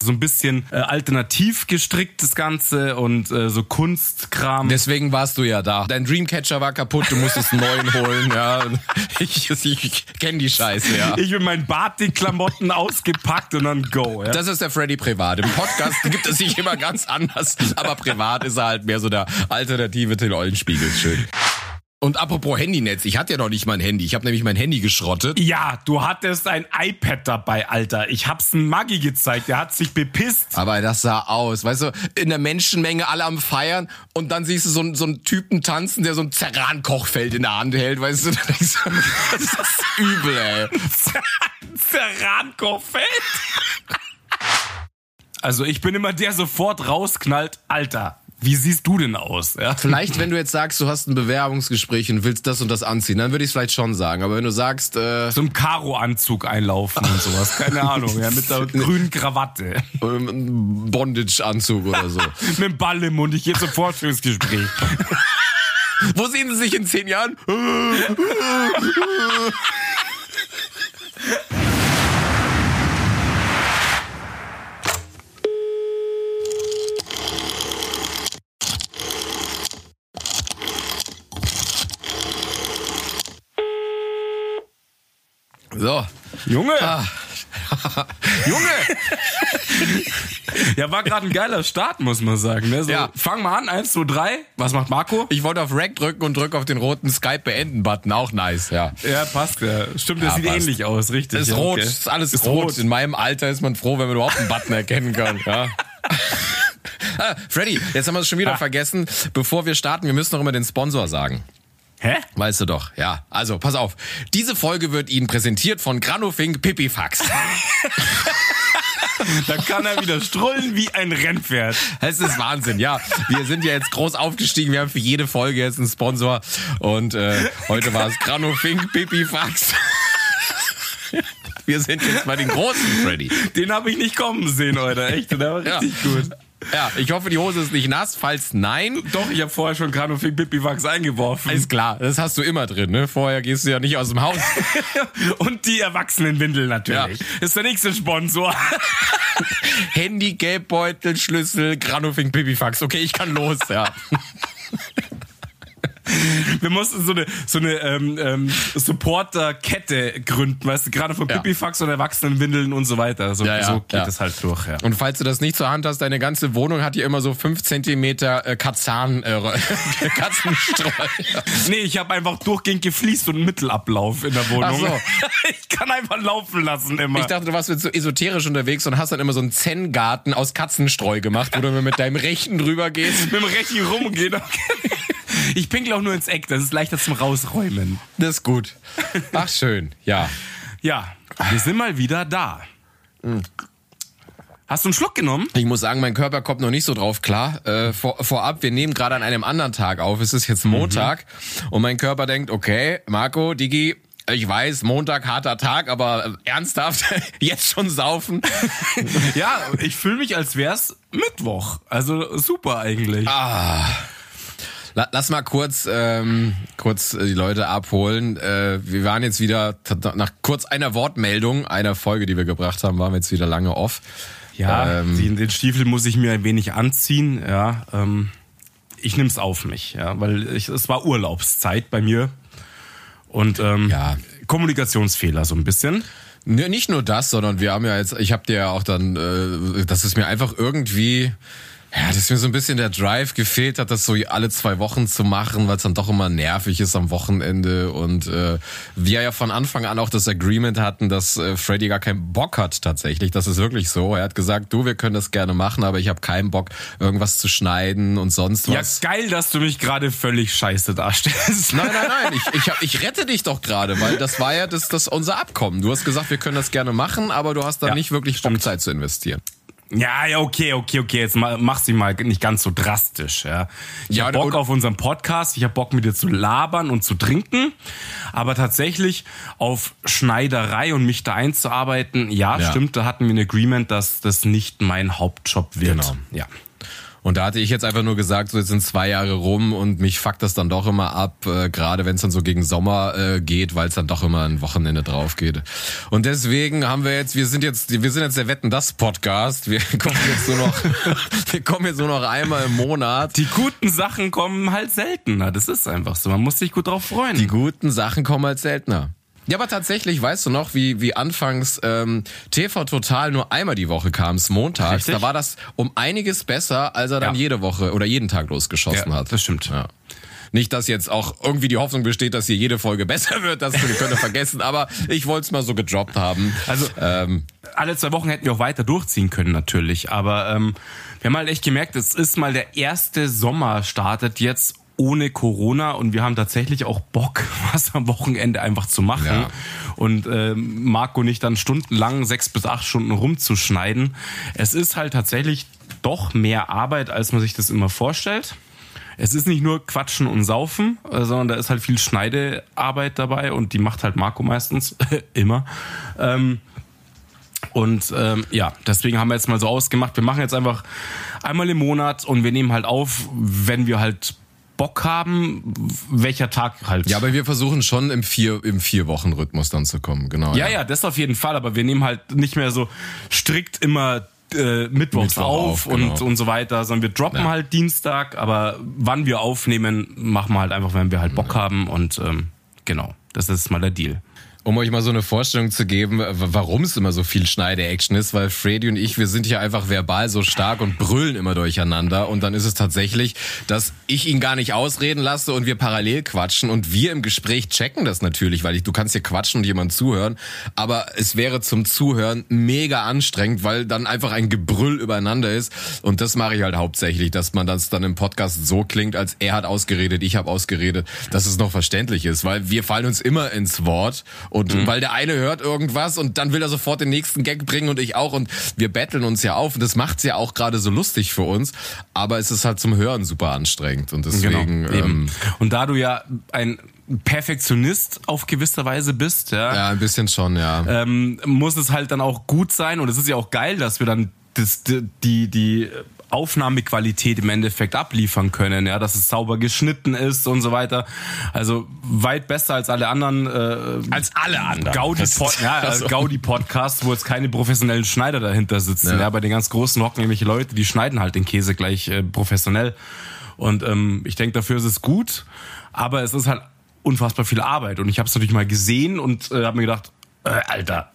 So ein bisschen äh, alternativ gestrickt das Ganze und äh, so Kunstkram. Deswegen warst du ja da. Dein Dreamcatcher war kaputt, du musstest einen neuen holen. Ja. Ich, ich kenne die Scheiße, ja. Ich mit meinen Batik-Klamotten ausgepackt und dann go. Ja. Das ist der Freddy Privat. Im Podcast gibt es sich immer ganz anders, aber privat ist er halt mehr so der alternative Till Eulenspiegel. Schön. Und apropos Handynetz, ich hatte ja noch nicht mein Handy. Ich habe nämlich mein Handy geschrottet. Ja, du hattest ein iPad dabei, Alter. Ich hab's einem Maggi gezeigt, der hat sich bepisst. Aber das sah aus, weißt du, in der Menschenmenge alle am Feiern und dann siehst du so, einen- so einen Typen tanzen, der so ein Zerran-Kochfeld in der Hand hält, weißt du, das ist übel, ey. Zerrankoffeld. Also ich bin immer der sofort rausknallt, Alter. Wie siehst du denn aus? Ja? Vielleicht, wenn du jetzt sagst, du hast ein Bewerbungsgespräch und willst das und das anziehen, dann würde ich es vielleicht schon sagen. Aber wenn du sagst, äh, So im Karo-Anzug einlaufen und sowas. Keine Ahnung, ja, mit der grünen Krawatte. Bondage-Anzug oder so. mit dem Ball im Mund, ich gehe zum Vorstellungsgespräch. Wo sehen sie sich in zehn Jahren? So. Junge! Junge! Ja, war gerade ein geiler Start, muss man sagen. Ne? So, Ja. Fang mal an, eins, zwei, drei. Was macht Marco? Ich wollte auf Rack drücken und drück auf den roten Skype beenden Button. Auch nice, ja. Ja, passt. Ja. Stimmt, das Ja, sieht passt. ähnlich aus, richtig. Ist ja, rot, okay. ist alles Ist rot. rot. In meinem Alter ist man froh, wenn man überhaupt einen Button erkennen kann. Ja. ah, Freddy, jetzt haben wir es schon wieder Ah. vergessen. Bevor wir starten, wir müssen noch immer den Sponsor sagen. Hä? Weißt du doch, ja. Also, pass auf. Diese Folge wird Ihnen präsentiert von Granofink Pipifax. Da kann er wieder strollen wie ein Rennpferd. Es ist Wahnsinn, ja. Wir sind ja jetzt groß aufgestiegen. Wir haben für jede Folge jetzt einen Sponsor. Und äh, heute war es Granofink Pipifax. Wir sind jetzt bei den großen, Freddy. Den habe ich nicht kommen sehen, Alter. Echt, der war Ja. richtig gut. Ja, ich hoffe, die Hose ist nicht nass. Falls nein, Doch, ich habe vorher schon Granofink Pipifax eingeworfen. ist klar. Das hast du immer drin, ne? Vorher gehst du ja nicht aus dem Haus. Und die Erwachsenenwindel natürlich. Ist der nächste Sponsor. Handy, Geldbeutel, Schlüssel, Granofink Pipifax. Okay, ich kann los, ja. Wir mussten so eine, so eine ähm, ähm, Supporter-Kette gründen, weißt du, gerade von Ja. Pipifax und Erwachsenenwindeln und so weiter. So, Ja, ja, so geht es halt durch, ja. Und falls du das nicht zur Hand hast, deine ganze Wohnung hat hier immer so fünf Zentimeter äh, äh, Katzenstreu. Nee, ich habe einfach durchgehend gefliest und einen Mittelablauf in der Wohnung. Ach so. Ich kann einfach laufen lassen immer. Ich dachte, du warst jetzt so esoterisch unterwegs und hast dann immer so einen Zen-Garten aus Katzenstreu gemacht, wo du mit deinem Rechten drüber gehst. mit dem Rechten rumgehen. Okay. Ich pinkel auch nur ins Eck, das ist leichter zum Rausräumen. Das ist gut. Ach, schön. Ja. Ja, wir sind mal wieder da. Hast du einen Schluck genommen? Ich muss sagen, mein Körper kommt noch nicht so drauf klar. Äh, vor, vorab, wir nehmen gerade an einem anderen Tag auf. Es ist jetzt Montag und mein Körper denkt, okay, Marco, Digi, ich weiß, Montag harter Tag, aber äh, ernsthaft, jetzt schon saufen. Ja, ich fühle mich, als wär's Mittwoch. Also super eigentlich. La- Lass mal kurz, ähm, kurz äh, die Leute abholen. Äh, wir waren jetzt wieder, nach kurz einer Wortmeldung, einer Folge, die wir gebracht haben, waren wir jetzt wieder lange off. Ja, Ähm, den, den Stiefel muss ich mir ein wenig anziehen. Ja, ähm, ich nehm's auf mich, ja, weil ich, es war Urlaubszeit bei mir und ähm, Ja. Kommunikationsfehler so ein bisschen. Ne, nicht nur das, sondern wir haben ja jetzt, ich habe dir ja auch dann, äh, dass es mir einfach irgendwie, ja, dass mir so ein bisschen der Drive gefehlt hat, das so alle zwei Wochen zu machen, weil es dann doch immer nervig ist am Wochenende und äh, wir ja von Anfang an auch das Agreement hatten, dass äh, Freddy gar keinen Bock hat tatsächlich. Das ist wirklich so. Er hat gesagt, du, wir können das gerne machen, aber ich habe keinen Bock, irgendwas zu schneiden und sonst Ja, was. geil, dass du mich gerade völlig scheiße darstellst. Nein, nein, nein, ich, ich, hab, ich rette dich doch gerade, weil das war ja das, das unser Abkommen. Du hast gesagt, wir können das gerne machen, aber du hast da Ja, nicht wirklich Bock, Zeit zu investieren. Ja, ja, okay, okay, okay. Jetzt mach sie mal nicht ganz so drastisch. Ja, ich Ja, hab Bock auf unseren Podcast. Ich hab Bock mit dir zu labern und zu trinken. Aber tatsächlich auf Schneiderei und mich da einzuarbeiten, ja, Ja. stimmt. Da hatten wir ein Agreement, dass das nicht mein Hauptjob wird. Genau. Ja. Und da hatte ich jetzt einfach nur gesagt, so jetzt sind zwei Jahre rum und mich fuckt das dann doch immer ab, äh, gerade wenn es dann so gegen Sommer äh, geht, weil es dann doch immer ein Wochenende drauf geht. Und deswegen haben wir jetzt, wir sind jetzt, wir sind jetzt der Wetten das Podcast. Wir kommen jetzt nur noch, wir kommen jetzt nur noch einmal im Monat. Die guten Sachen kommen halt seltener. Das ist einfach so. Man muss sich gut drauf freuen. Die guten Sachen kommen halt seltener. Ja, aber tatsächlich, weißt du noch, wie, wie anfangs ähm, TV Total nur einmal die Woche kam, es montags. Richtig. Da war das um einiges besser, als er dann Ja. jede Woche oder jeden Tag losgeschossen Ja, hat. das stimmt. Ja. Nicht, dass jetzt auch irgendwie die Hoffnung besteht, dass hier jede Folge besser wird, das könnt ihr vergessen, aber ich wollte es mal so gedroppt haben. Also ähm, alle zwei Wochen hätten wir auch weiter durchziehen können natürlich, aber ähm, wir haben halt echt gemerkt, es ist mal der erste Sommer startet jetzt ohne Corona und wir haben tatsächlich auch Bock, was am Wochenende einfach zu machen Ja. und ähm, Marco nicht dann stundenlang sechs bis acht Stunden rumzuschneiden. Es ist halt tatsächlich doch mehr Arbeit, als man sich das immer vorstellt. Es ist nicht nur Quatschen und Saufen, äh, sondern da ist halt viel Schneidearbeit dabei und die macht halt Marco meistens immer. Ähm, und ähm, ja, deswegen haben wir jetzt mal so ausgemacht, wir machen jetzt einfach einmal im Monat und wir nehmen halt auf, wenn wir halt Bock haben, welcher Tag halt. ja, aber wir versuchen schon im vier im vier Wochen Rhythmus dann zu kommen, genau. ja, ja, das auf jeden Fall, aber wir nehmen halt nicht mehr so strikt immer äh, Mittwochs Mittwoch auf, auf, genau. und, und so weiter, sondern wir droppen Ja. halt Dienstag, aber wann wir aufnehmen, machen wir halt einfach, wenn wir halt Bock haben und ähm, genau, das ist mal der Deal. Um euch mal so eine Vorstellung zu geben, warum es immer so viel Schneide-Action ist, weil Freddy und ich, wir sind hier einfach verbal so stark und brüllen immer durcheinander. Und dann ist es tatsächlich, dass ich ihn gar nicht ausreden lasse und wir parallel quatschen. Und wir im Gespräch checken das natürlich, weil ich, du kannst hier quatschen und jemand zuhören, aber es wäre zum Zuhören mega anstrengend, weil dann einfach ein Gebrüll übereinander ist. Und das mache ich halt hauptsächlich, dass man das dann im Podcast so klingt, als er hat ausgeredet, ich habe ausgeredet, dass es noch verständlich ist, weil wir fallen uns immer ins Wort und weil der eine hört irgendwas und dann will er sofort den nächsten Gag bringen und ich auch. Und wir betteln uns ja auf. Und das macht's ja auch gerade so lustig für uns, aber es ist halt zum Hören super anstrengend. Und deswegen Genau, eben. ähm, Und da du ja ein Perfektionist auf gewisser Weise bist, ja, ja ein bisschen schon, ja. ähm, muss es halt dann auch gut sein. Und es ist ja auch geil, dass wir dann das, die, die Aufnahmequalität im Endeffekt abliefern können, ja, dass es sauber geschnitten ist und so weiter. Also weit besser als alle anderen äh, Als alle anderen. Gaudi, Pod, ja, also- Gaudi Podcasts, wo jetzt keine professionellen Schneider dahinter sitzen. Ja. Ja. bei den ganz großen hocken nämlich Leute, die schneiden halt den Käse gleich äh, professionell. Und ähm, ich denke, dafür ist es gut, aber es ist halt unfassbar viel Arbeit. Und ich habe es natürlich mal gesehen und äh, habe mir gedacht, äh, Alter,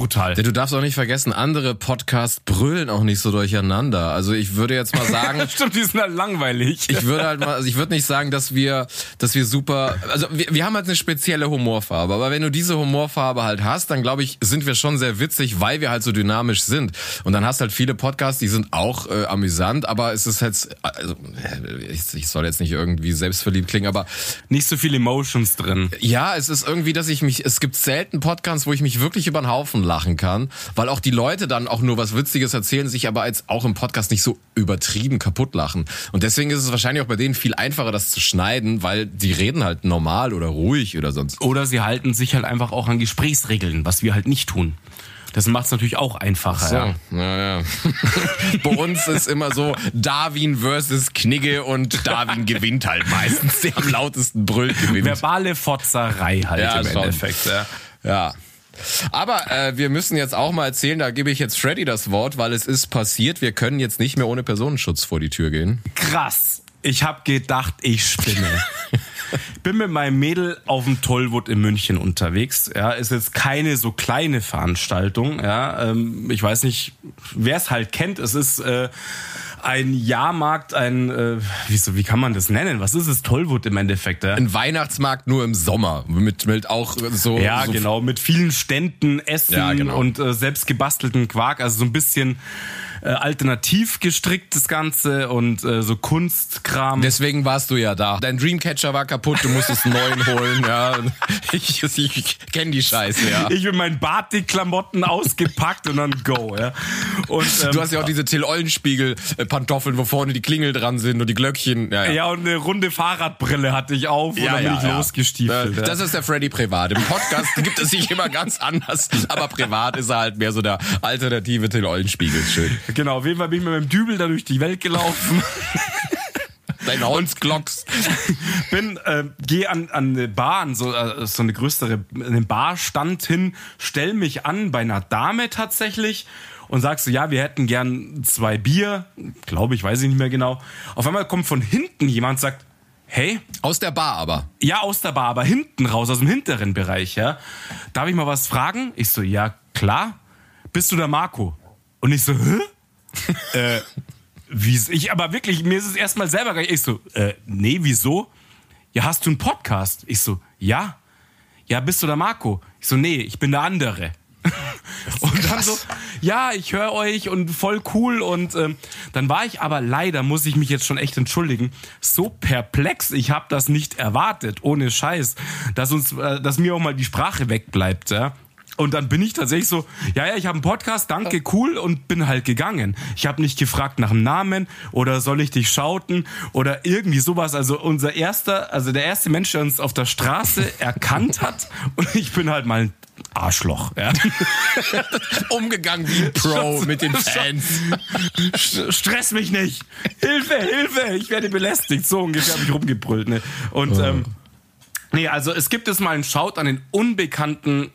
brutal. Du darfst auch nicht vergessen, andere Podcasts brüllen auch nicht so durcheinander. Also ich würde jetzt mal sagen, Stimmt, die sind halt langweilig. ich würde halt mal, also ich würde nicht sagen, dass wir, dass wir super, also wir, wir haben halt eine spezielle Humorfarbe, aber wenn du diese Humorfarbe halt hast, dann glaube ich, sind wir schon sehr witzig, weil wir halt so dynamisch sind. Und dann hast halt viele Podcasts, die sind auch äh, amüsant, aber es ist halt, also ich, ich soll jetzt nicht irgendwie selbstverliebt klingen, aber Nicht so viele Emotions drin. ja, es ist irgendwie, dass ich mich, es gibt selten Podcasts, wo ich mich wirklich über den Haufen lachen kann, weil auch die Leute dann auch nur was Witziges erzählen, sich aber jetzt auch im Podcast nicht so übertrieben kaputt lachen. Und deswegen ist es wahrscheinlich auch bei denen viel einfacher, das zu schneiden, weil die reden halt normal oder ruhig oder sonst. Oder sie halten sich halt einfach auch an Gesprächsregeln, was wir halt nicht tun. Das macht es natürlich auch einfacher. So, Ja. naja. bei uns ist immer so Darwin versus Knigge und Darwin gewinnt halt meistens, der am lautesten brüllt gewinnt. Verbale Fotzerei halt Ja, im schon. Endeffekt. Ja. Ja. Aber äh, wir müssen jetzt auch mal erzählen, da gebe ich jetzt Freddy das Wort, weil es ist passiert. Wir können jetzt nicht mehr ohne Personenschutz vor die Tür gehen. Krass. Ich habe gedacht, ich spinne. Bin mit meinem Mädel auf dem Tollwood in München unterwegs. Ja, ist jetzt keine so kleine Veranstaltung. Ja, ähm, ich weiß nicht, wer es halt kennt. Es ist äh, ein Jahrmarkt, ein äh, wie, so, wie kann man das nennen? Was ist es? Tollwood im Endeffekt. Ja? Ein Weihnachtsmarkt nur im Sommer mit mit auch so Ja, so genau, mit vielen Ständen, Essen Ja, genau. und äh, selbst gebastelten Quark, also so ein bisschen äh, alternativ gestrickt das Ganze und äh, so Kunstkram. Deswegen warst du ja da. Dein Dreamcatcher war kaputt, du musstest einen neuen holen. Ja, ich, ich kenne die Scheiße. Ja. ich mit meinen Batik-Klamotten ausgepackt und dann go, ja. Und, ähm, Du hast ja auch diese Till Eulenspiegel äh, wo vorne die Klingel dran sind und die Glöckchen. Ja, ja. ja, und eine runde Fahrradbrille hatte ich auf und dann bin ich losgestiefelt. Äh, ja. Das ist der Freddy privat. Im Podcast gibt es sich immer ganz anders, aber privat ist er halt mehr so der alternative Till Eulenspiegel. Schön. Genau, auf jeden Fall bin ich mit meinem Dübel da durch die Welt gelaufen. Dein Holzglocks. bin, äh, geh an, an eine Bar, an so, äh, so eine größere, einen Barstand hin, stell mich an bei einer Dame tatsächlich und sagst so, ja, wir hätten gern zwei Bier, glaube ich, weiß ich nicht mehr genau. Auf einmal kommt von hinten jemand, sagt, hey, Aus der Bar aber. ja, aus der Bar, aber hinten raus, aus dem hinteren Bereich, ja. Darf ich mal was fragen? Ich so, ja, klar. Bist du der Marco? Und ich so, hä? äh, wie, ich, aber wirklich, mir ist es erstmal selber gar nicht. Ich so, äh, nee, wieso? Ja, hast du einen Podcast? Ich so, ja. Ja, bist du der Marco? Ich so, nee, ich bin der andere. und dann so, ja, ich höre euch und voll cool. Und ähm, dann war ich aber leider, muss ich mich jetzt schon echt entschuldigen, so perplex. Ich habe das nicht erwartet, ohne Scheiß, dass uns, äh, dass mir auch mal die Sprache wegbleibt. Ja? Und dann bin ich tatsächlich so, ja, ja, ich habe einen Podcast, danke, cool, und bin halt gegangen. Ich habe nicht gefragt nach dem Namen oder soll ich dich schauten oder irgendwie sowas. Also unser erster, also der erste Mensch, der uns auf der Straße erkannt hat und ich bin halt mal ein Arschloch. Ja. Umgegangen wie ein Pro mit den Fans. St- Stress mich nicht. Hilfe, Hilfe, ich werde belästigt. So ungefähr habe ich rumgebrüllt. Ne? Und ähm, nee, also es gibt jetzt mal einen Shout an den unbekannten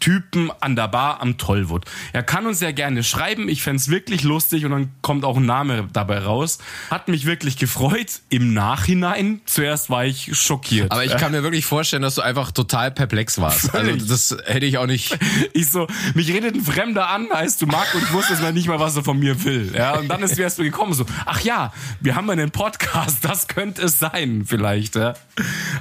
Typen an der Bar am Tollwood. Er kann uns ja gerne schreiben. Ich fänd's wirklich lustig und dann kommt auch ein Name dabei raus. Hat mich wirklich gefreut. Im Nachhinein, zuerst war ich schockiert. Aber ich kann mir wirklich vorstellen, dass du einfach total perplex warst. Also das hätte ich auch nicht. Ich so, mich redet ein Fremder an, heißt du Marc und ich wusste nicht mal, was er von mir will. Ja, und dann ist wärst du gekommen so, ach ja, wir haben einen Podcast, das könnte es sein, vielleicht. Ja.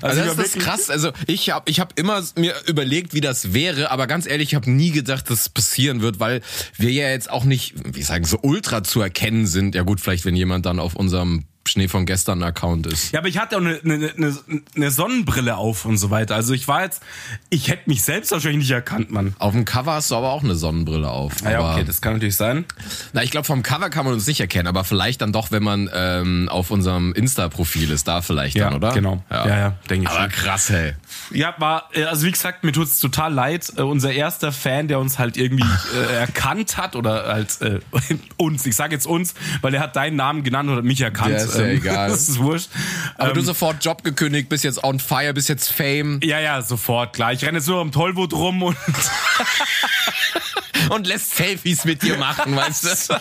Also ich das ist krass. Also ich habe ich hab immer mir überlegt, wie das wäre, aber ganz ehrlich, ich habe nie gedacht, dass es passieren wird, weil wir ja jetzt auch nicht, wie sagen, so ultra zu erkennen sind. Ja gut, vielleicht wenn jemand dann auf unserem Schnee von gestern Account ist. Ja, aber ich hatte auch eine, eine, eine, eine Sonnenbrille auf und so weiter. Also ich war jetzt, ich hätte mich selbst wahrscheinlich nicht erkannt, Mann. Auf dem Cover hast du aber auch eine Sonnenbrille auf. Ah ja, aber, okay, das kann natürlich sein. Na, ich glaube, vom Cover kann man uns nicht erkennen, aber vielleicht dann doch, wenn man ähm, auf unserem Insta-Profil ist, da vielleicht Ja, dann, oder? genau. Ja, ja, denke ich Aber schon. krass, hey. Ja, war, äh, also wie gesagt, mir tut's total leid. Äh, unser erster Fan, der uns halt irgendwie äh, erkannt hat oder halt äh, uns, ich sage jetzt uns, weil er hat deinen Namen genannt oder mich erkannt. Ja, ist ja egal. Das ist wurscht. Aber Ähm, du sofort Job gekündigt, bist jetzt on fire, bist jetzt Fame ja, ja, sofort, klar. Ich renne jetzt nur am Tollwood rum und und lässt Selfies mit dir machen, weißt du?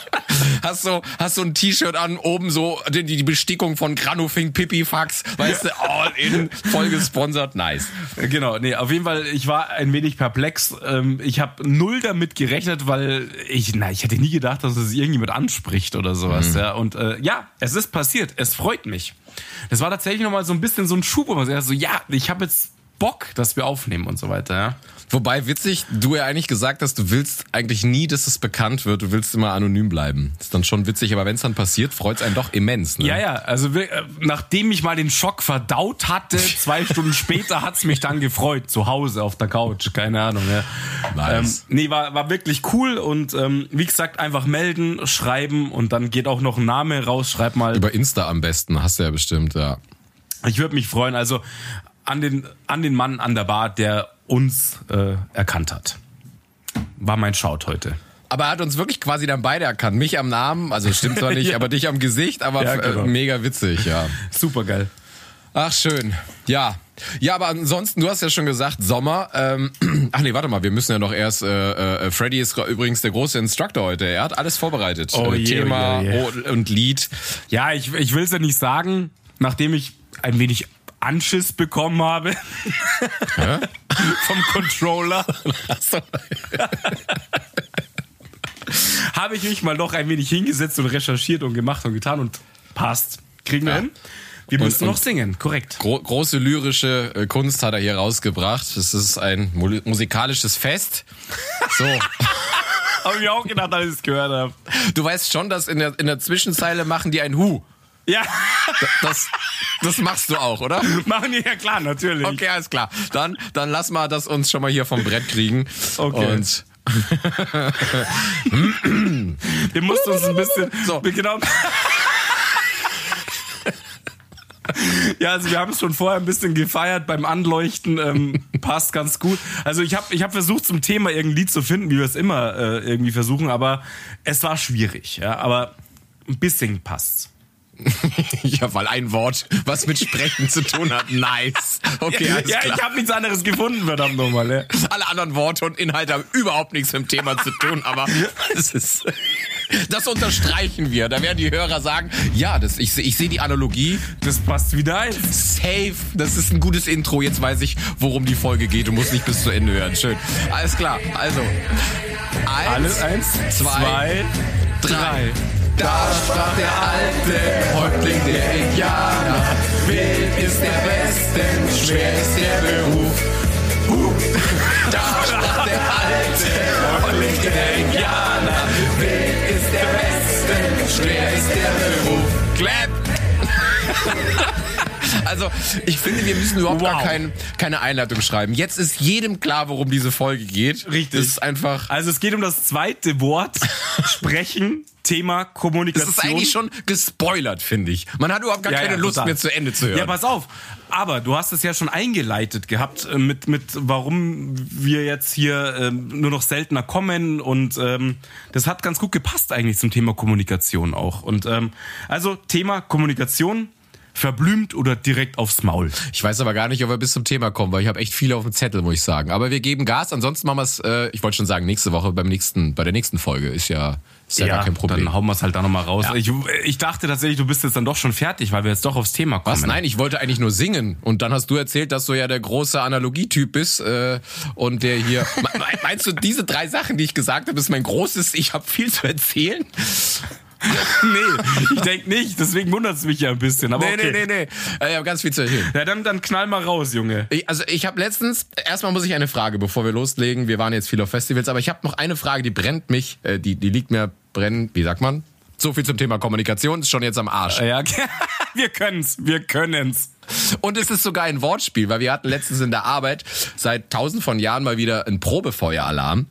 Hast so, hast so ein T-Shirt an, oben so die, die Bestickung von Granufing Pipifax, weißt du, all in, voll gesponsert, nice. Genau, nee, auf jeden Fall, ich war ein wenig perplex. Ähm, ich habe null damit gerechnet, weil ich, na, ich hätte nie gedacht, dass es irgendjemand anspricht oder sowas. Ja. Und äh, ja, es ist passiert. Es freut mich. Das war tatsächlich nochmal so ein bisschen so ein Schub, wo man sagt, so, ja, ich habe jetzt Bock, dass wir aufnehmen und so weiter. Ja. Wobei witzig, du ja eigentlich gesagt hast, du willst eigentlich nie, dass es bekannt wird, du willst immer anonym bleiben. Ist dann schon witzig, aber wenn es dann passiert, freut es einen doch immens. Ne? Ja, ja, also äh, nachdem ich mal den Schock verdaut hatte, zwei Stunden später hat's mich dann gefreut, zu Hause auf der Couch, keine Ahnung. Ja. Nice. Ähm, nee, war, war wirklich cool und ähm, wie gesagt, einfach melden, schreiben und dann geht auch noch ein Name raus, schreib mal. Über Insta am besten, hast du ja bestimmt, ja. Ich würde mich freuen, also an den, an den Mann an der Bar, der uns äh, erkannt hat. War mein Shout heute. Aber er hat uns wirklich quasi dann beide erkannt. Mich am Namen, also stimmt zwar nicht, Ja. aber dich am Gesicht, aber Ja, äh, genau. mega witzig, ja. Super geil. Ach, schön. Ja. Ja, aber ansonsten, du hast ja schon gesagt, Sommer. Ähm, ach nee, warte mal, wir müssen ja noch erst. Äh, äh, Freddy ist übrigens der große Instructor heute. Er hat alles vorbereitet. Oh äh, je, Thema je, oh o- und Lied. Ja, ich, ich will es ja nicht sagen, nachdem ich ein wenig Anschiss bekommen habe vom Controller, habe ich mich mal noch ein wenig hingesetzt und recherchiert und gemacht und getan und passt. Kriegen wir Ja. hin? Wir müssen und- noch singen, korrekt. Gro große lyrische äh, Kunst hat er hier rausgebracht. Es ist ein mu- musikalisches Fest. So. Habe ich auch gedacht, als ich es gehört habe. du weißt schon, dass in der, in der Zwischenzeile machen die ein Hu. Ja, Das, das machst du auch, oder? machen die ja klar, natürlich. Okay, alles klar. Dann, dann lass mal das uns schon mal hier vom Brett kriegen. Okay. Und Wir mussten uns ein bisschen So. Genau. Ja, also wir haben es schon vorher ein bisschen gefeiert beim Anleuchten. Ähm, passt ganz gut. Also ich habe ich hab versucht, zum Thema irgendein Lied zu finden, wie wir es immer äh, irgendwie versuchen, aber es war schwierig. Ja, aber ein bisschen passt's. ja, weil ein Wort, was mit Sprechen zu tun hat. Nice. Okay, alles ja, klar. ich habe nichts anderes gefunden, verdammt nochmal. Ja. Alle anderen Worte und Inhalte haben überhaupt nichts mit dem Thema zu tun, aber es ist, das unterstreichen wir. Da werden die Hörer sagen, ja, das, ich, ich sehe die Analogie. Das passt wieder ein. Safe. Das ist ein gutes Intro. Jetzt weiß ich, worum die Folge geht. Du musst nicht bis zu Ende hören. Schön. Alles klar. Also. Eins, Alles eins, zwei, drei. Da sprach der alte Häuptling der Indianer. Wild ist der Westen, schwer ist der Beruf. Huh. Da sprach der alte Häuptling der Indianer. Wild ist der Westen, schwer ist der Beruf. Clap! Also, ich finde, wir müssen überhaupt gar Wow. kein, keine Einleitung schreiben. Jetzt ist jedem klar, worum diese Folge geht. Richtig. Das ist einfach. Also es geht um das zweite Wort, sprechen, Thema Das Kommunikation. ist eigentlich schon gespoilert, finde ich. Man hat überhaupt gar Ja, keine ja, Lust total. mehr zu Ende zu hören. Ja, pass auf. Aber du hast es ja schon eingeleitet gehabt äh, mit, mit warum wir jetzt hier ähm, nur noch seltener kommen und ähm, das hat ganz gut gepasst eigentlich zum Thema Kommunikation auch. Und ähm, also Thema Kommunikation, verblümt oder direkt aufs Maul. Ich weiß aber gar nicht, ob wir bis zum Thema kommen, weil ich habe echt viel auf dem Zettel, muss ich sagen. Aber wir geben Gas. Ansonsten machen wir es, äh, ich wollte schon sagen, nächste Woche beim nächsten, bei der nächsten Folge ist ja, ist ja, gar kein Problem. Dann hauen wir es halt da nochmal raus. Ja. Ich, ich dachte tatsächlich, du bist jetzt dann doch schon fertig, weil wir jetzt doch aufs Thema kommen. Was? Nein, ich wollte eigentlich nur singen. Und dann hast du erzählt, dass du ja der große Analogietyp bist äh, und der hier. Me- me- Meinst du, diese drei Sachen, die ich gesagt habe, ist mein großes, ich habe viel zu erzählen? nee, ich denke nicht. Deswegen wundert es mich ja ein bisschen. Aber Nee, okay. nee, nee, nee. Äh, Ich habe ganz viel zu erzählen. Ja, dann, dann knall mal raus, Junge. Ich, also ich habe letztens, erstmal muss ich eine Frage, bevor wir loslegen. Wir waren jetzt viel auf Festivals, aber ich habe noch eine Frage, die brennt mich, äh, die, die liegt mir brennen, wie sagt man? So viel zum Thema Kommunikation, ist schon jetzt am Arsch. Ja, wir können's, wir können's. Und es ist sogar ein Wortspiel, weil wir hatten letztens in der Arbeit seit tausend von Jahren mal wieder einen Probefeueralarm.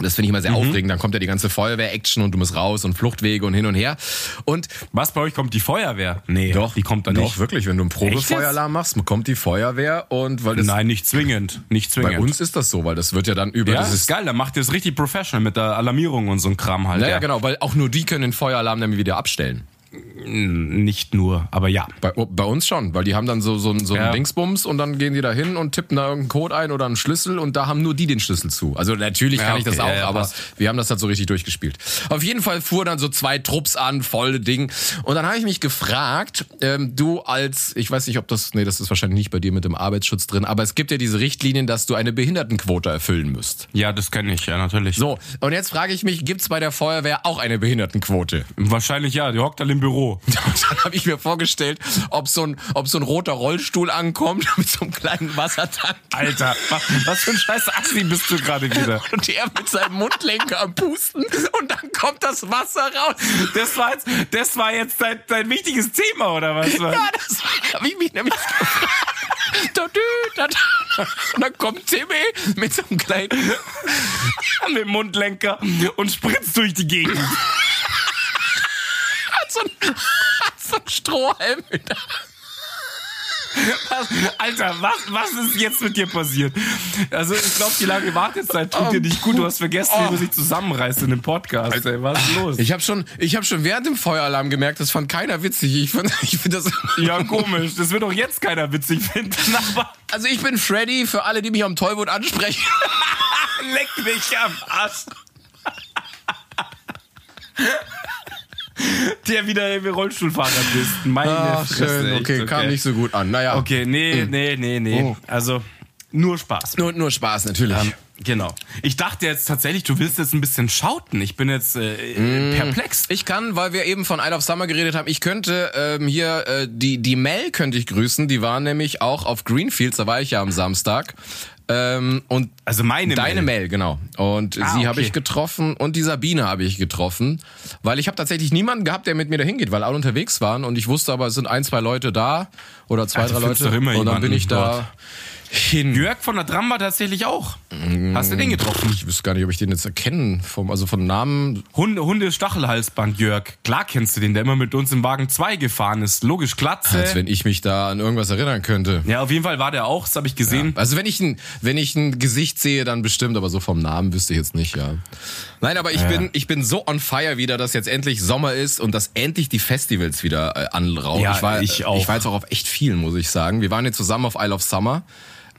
Das finde ich immer sehr aufregend. Dann kommt ja die ganze Feuerwehr-Action und du musst raus und Fluchtwege und hin und her. Und Was, bei euch kommt die Feuerwehr? Nee, die kommt dann doch, nicht. wirklich, wenn du einen? Probefeueralarm machst, kommt die Feuerwehr und weil das Nein, nicht zwingend. Nicht zwingend. bei uns ist das so, weil das wird ja dann über ja, das ist geil, dann macht ihr es richtig professional mit der Alarmierung und so ein Kram halt. Naja, ja. genau, weil auch nur die können den Feueralarm dann wieder abstellen. Nicht nur, aber ja. Bei, bei uns schon, weil die haben dann so, so, so einen Ja. Dingsbums und dann gehen die da hin und tippen da irgendeinen Code ein oder einen Schlüssel und da haben nur die den Schlüssel zu. Also natürlich Ja, kann ich das okay, auch, ja, aber passt. wir haben das halt so richtig durchgespielt. Auf jeden Fall fuhr dann so zwei Trupps an, volle Ding. Und dann habe ich mich gefragt, ähm, du als, ich weiß nicht, ob das, nee, das ist wahrscheinlich nicht bei dir mit dem Arbeitsschutz drin, aber es gibt ja diese Richtlinien, dass du eine Behindertenquote erfüllen müsst. Ja, das kenne ich, ja, natürlich. So, und jetzt frage ich mich, gibt's bei der Feuerwehr auch eine Behindertenquote? Wahrscheinlich ja, die hockt alle im Büro. Dann habe ich mir vorgestellt, ob so, ein, ob so ein roter Rollstuhl ankommt mit so einem kleinen Wassertank. Alter, was, was für ein scheiß Assi bist du gerade wieder? Und er mit seinem Mundlenker am Pusten und dann kommt das Wasser raus. Das war jetzt, das war jetzt dein, dein wichtiges Thema, oder was? Ja, das habe ich mich nämlich gefragt. Und dann kommt Timmy mit so einem kleinen... mit dem Mundlenker und spritzt durch die Gegend. So ein, so ein Strohhalm. Was, Alter, was, was ist jetzt mit dir passiert? Also ich glaube, die lange Wartezeit tut dir nicht gut. Du hast vergessen, wie man sich zusammenreißt in dem Podcast. Ey. Was ist los? Ich habe schon, ich hab schon während dem Feueralarm gemerkt, das fand keiner witzig. Ich finde ich find das... ja, komisch. Das wird doch jetzt keiner witzig finden. Aber Also ich bin Freddy, für alle, die mich am Tollwood ansprechen. leck mich am Arsch. Der wieder wie Rollstuhlfahrer bist. Meine Ach, Fresse, schön, echt, okay, kam nicht so gut an. Naja, Okay, nee, nee, nee, nee. Oh. Also nur Spaß. nur, nur Spaß natürlich. Ähm, genau. Ich dachte jetzt tatsächlich, du willst jetzt ein bisschen schauten. Ich bin jetzt äh, perplex. Ich kann, weil wir eben von Isle of Summer geredet haben, ich könnte ähm, hier äh, die die Mel könnte ich grüßen. Die war nämlich auch auf Greenfields, da war ich ja am Samstag. Ähm, und Also meine deine Mail. Mel, genau. Und Ah, sie habe okay. ich getroffen und die Sabine habe ich getroffen, weil ich habe tatsächlich niemanden gehabt, der mit mir dahin geht, weil alle unterwegs waren und ich wusste aber, es sind ein, zwei Leute da oder zwei, Ach, du drei Leute. und dann bin ich da dort. Hin. Jörg von der Dram war tatsächlich auch. Hast du den getroffen? Ich wüsste gar nicht, ob ich den jetzt erkennen. Vom, also von Namen. Hunde, Hunde Stachelhalsband Jörg. Klar kennst du den, der immer mit uns im Wagen 2 gefahren ist. Logisch, Glatze. Als wenn ich mich da an irgendwas erinnern könnte. ja, auf jeden Fall war der auch, das habe ich gesehen. Also wenn ich ein, wenn ich ein Gesicht sehe, dann bestimmt, aber so vom Namen wüsste ich jetzt nicht, ja. Nein, aber ich Ja. bin, ich bin so on fire wieder, dass jetzt endlich Sommer ist und dass endlich die Festivals wieder äh, anrauchen. Ja, ich war, ich auch. Ich war jetzt auch auf echt vielen, muss ich sagen. Wir waren jetzt zusammen auf Isle of Summer.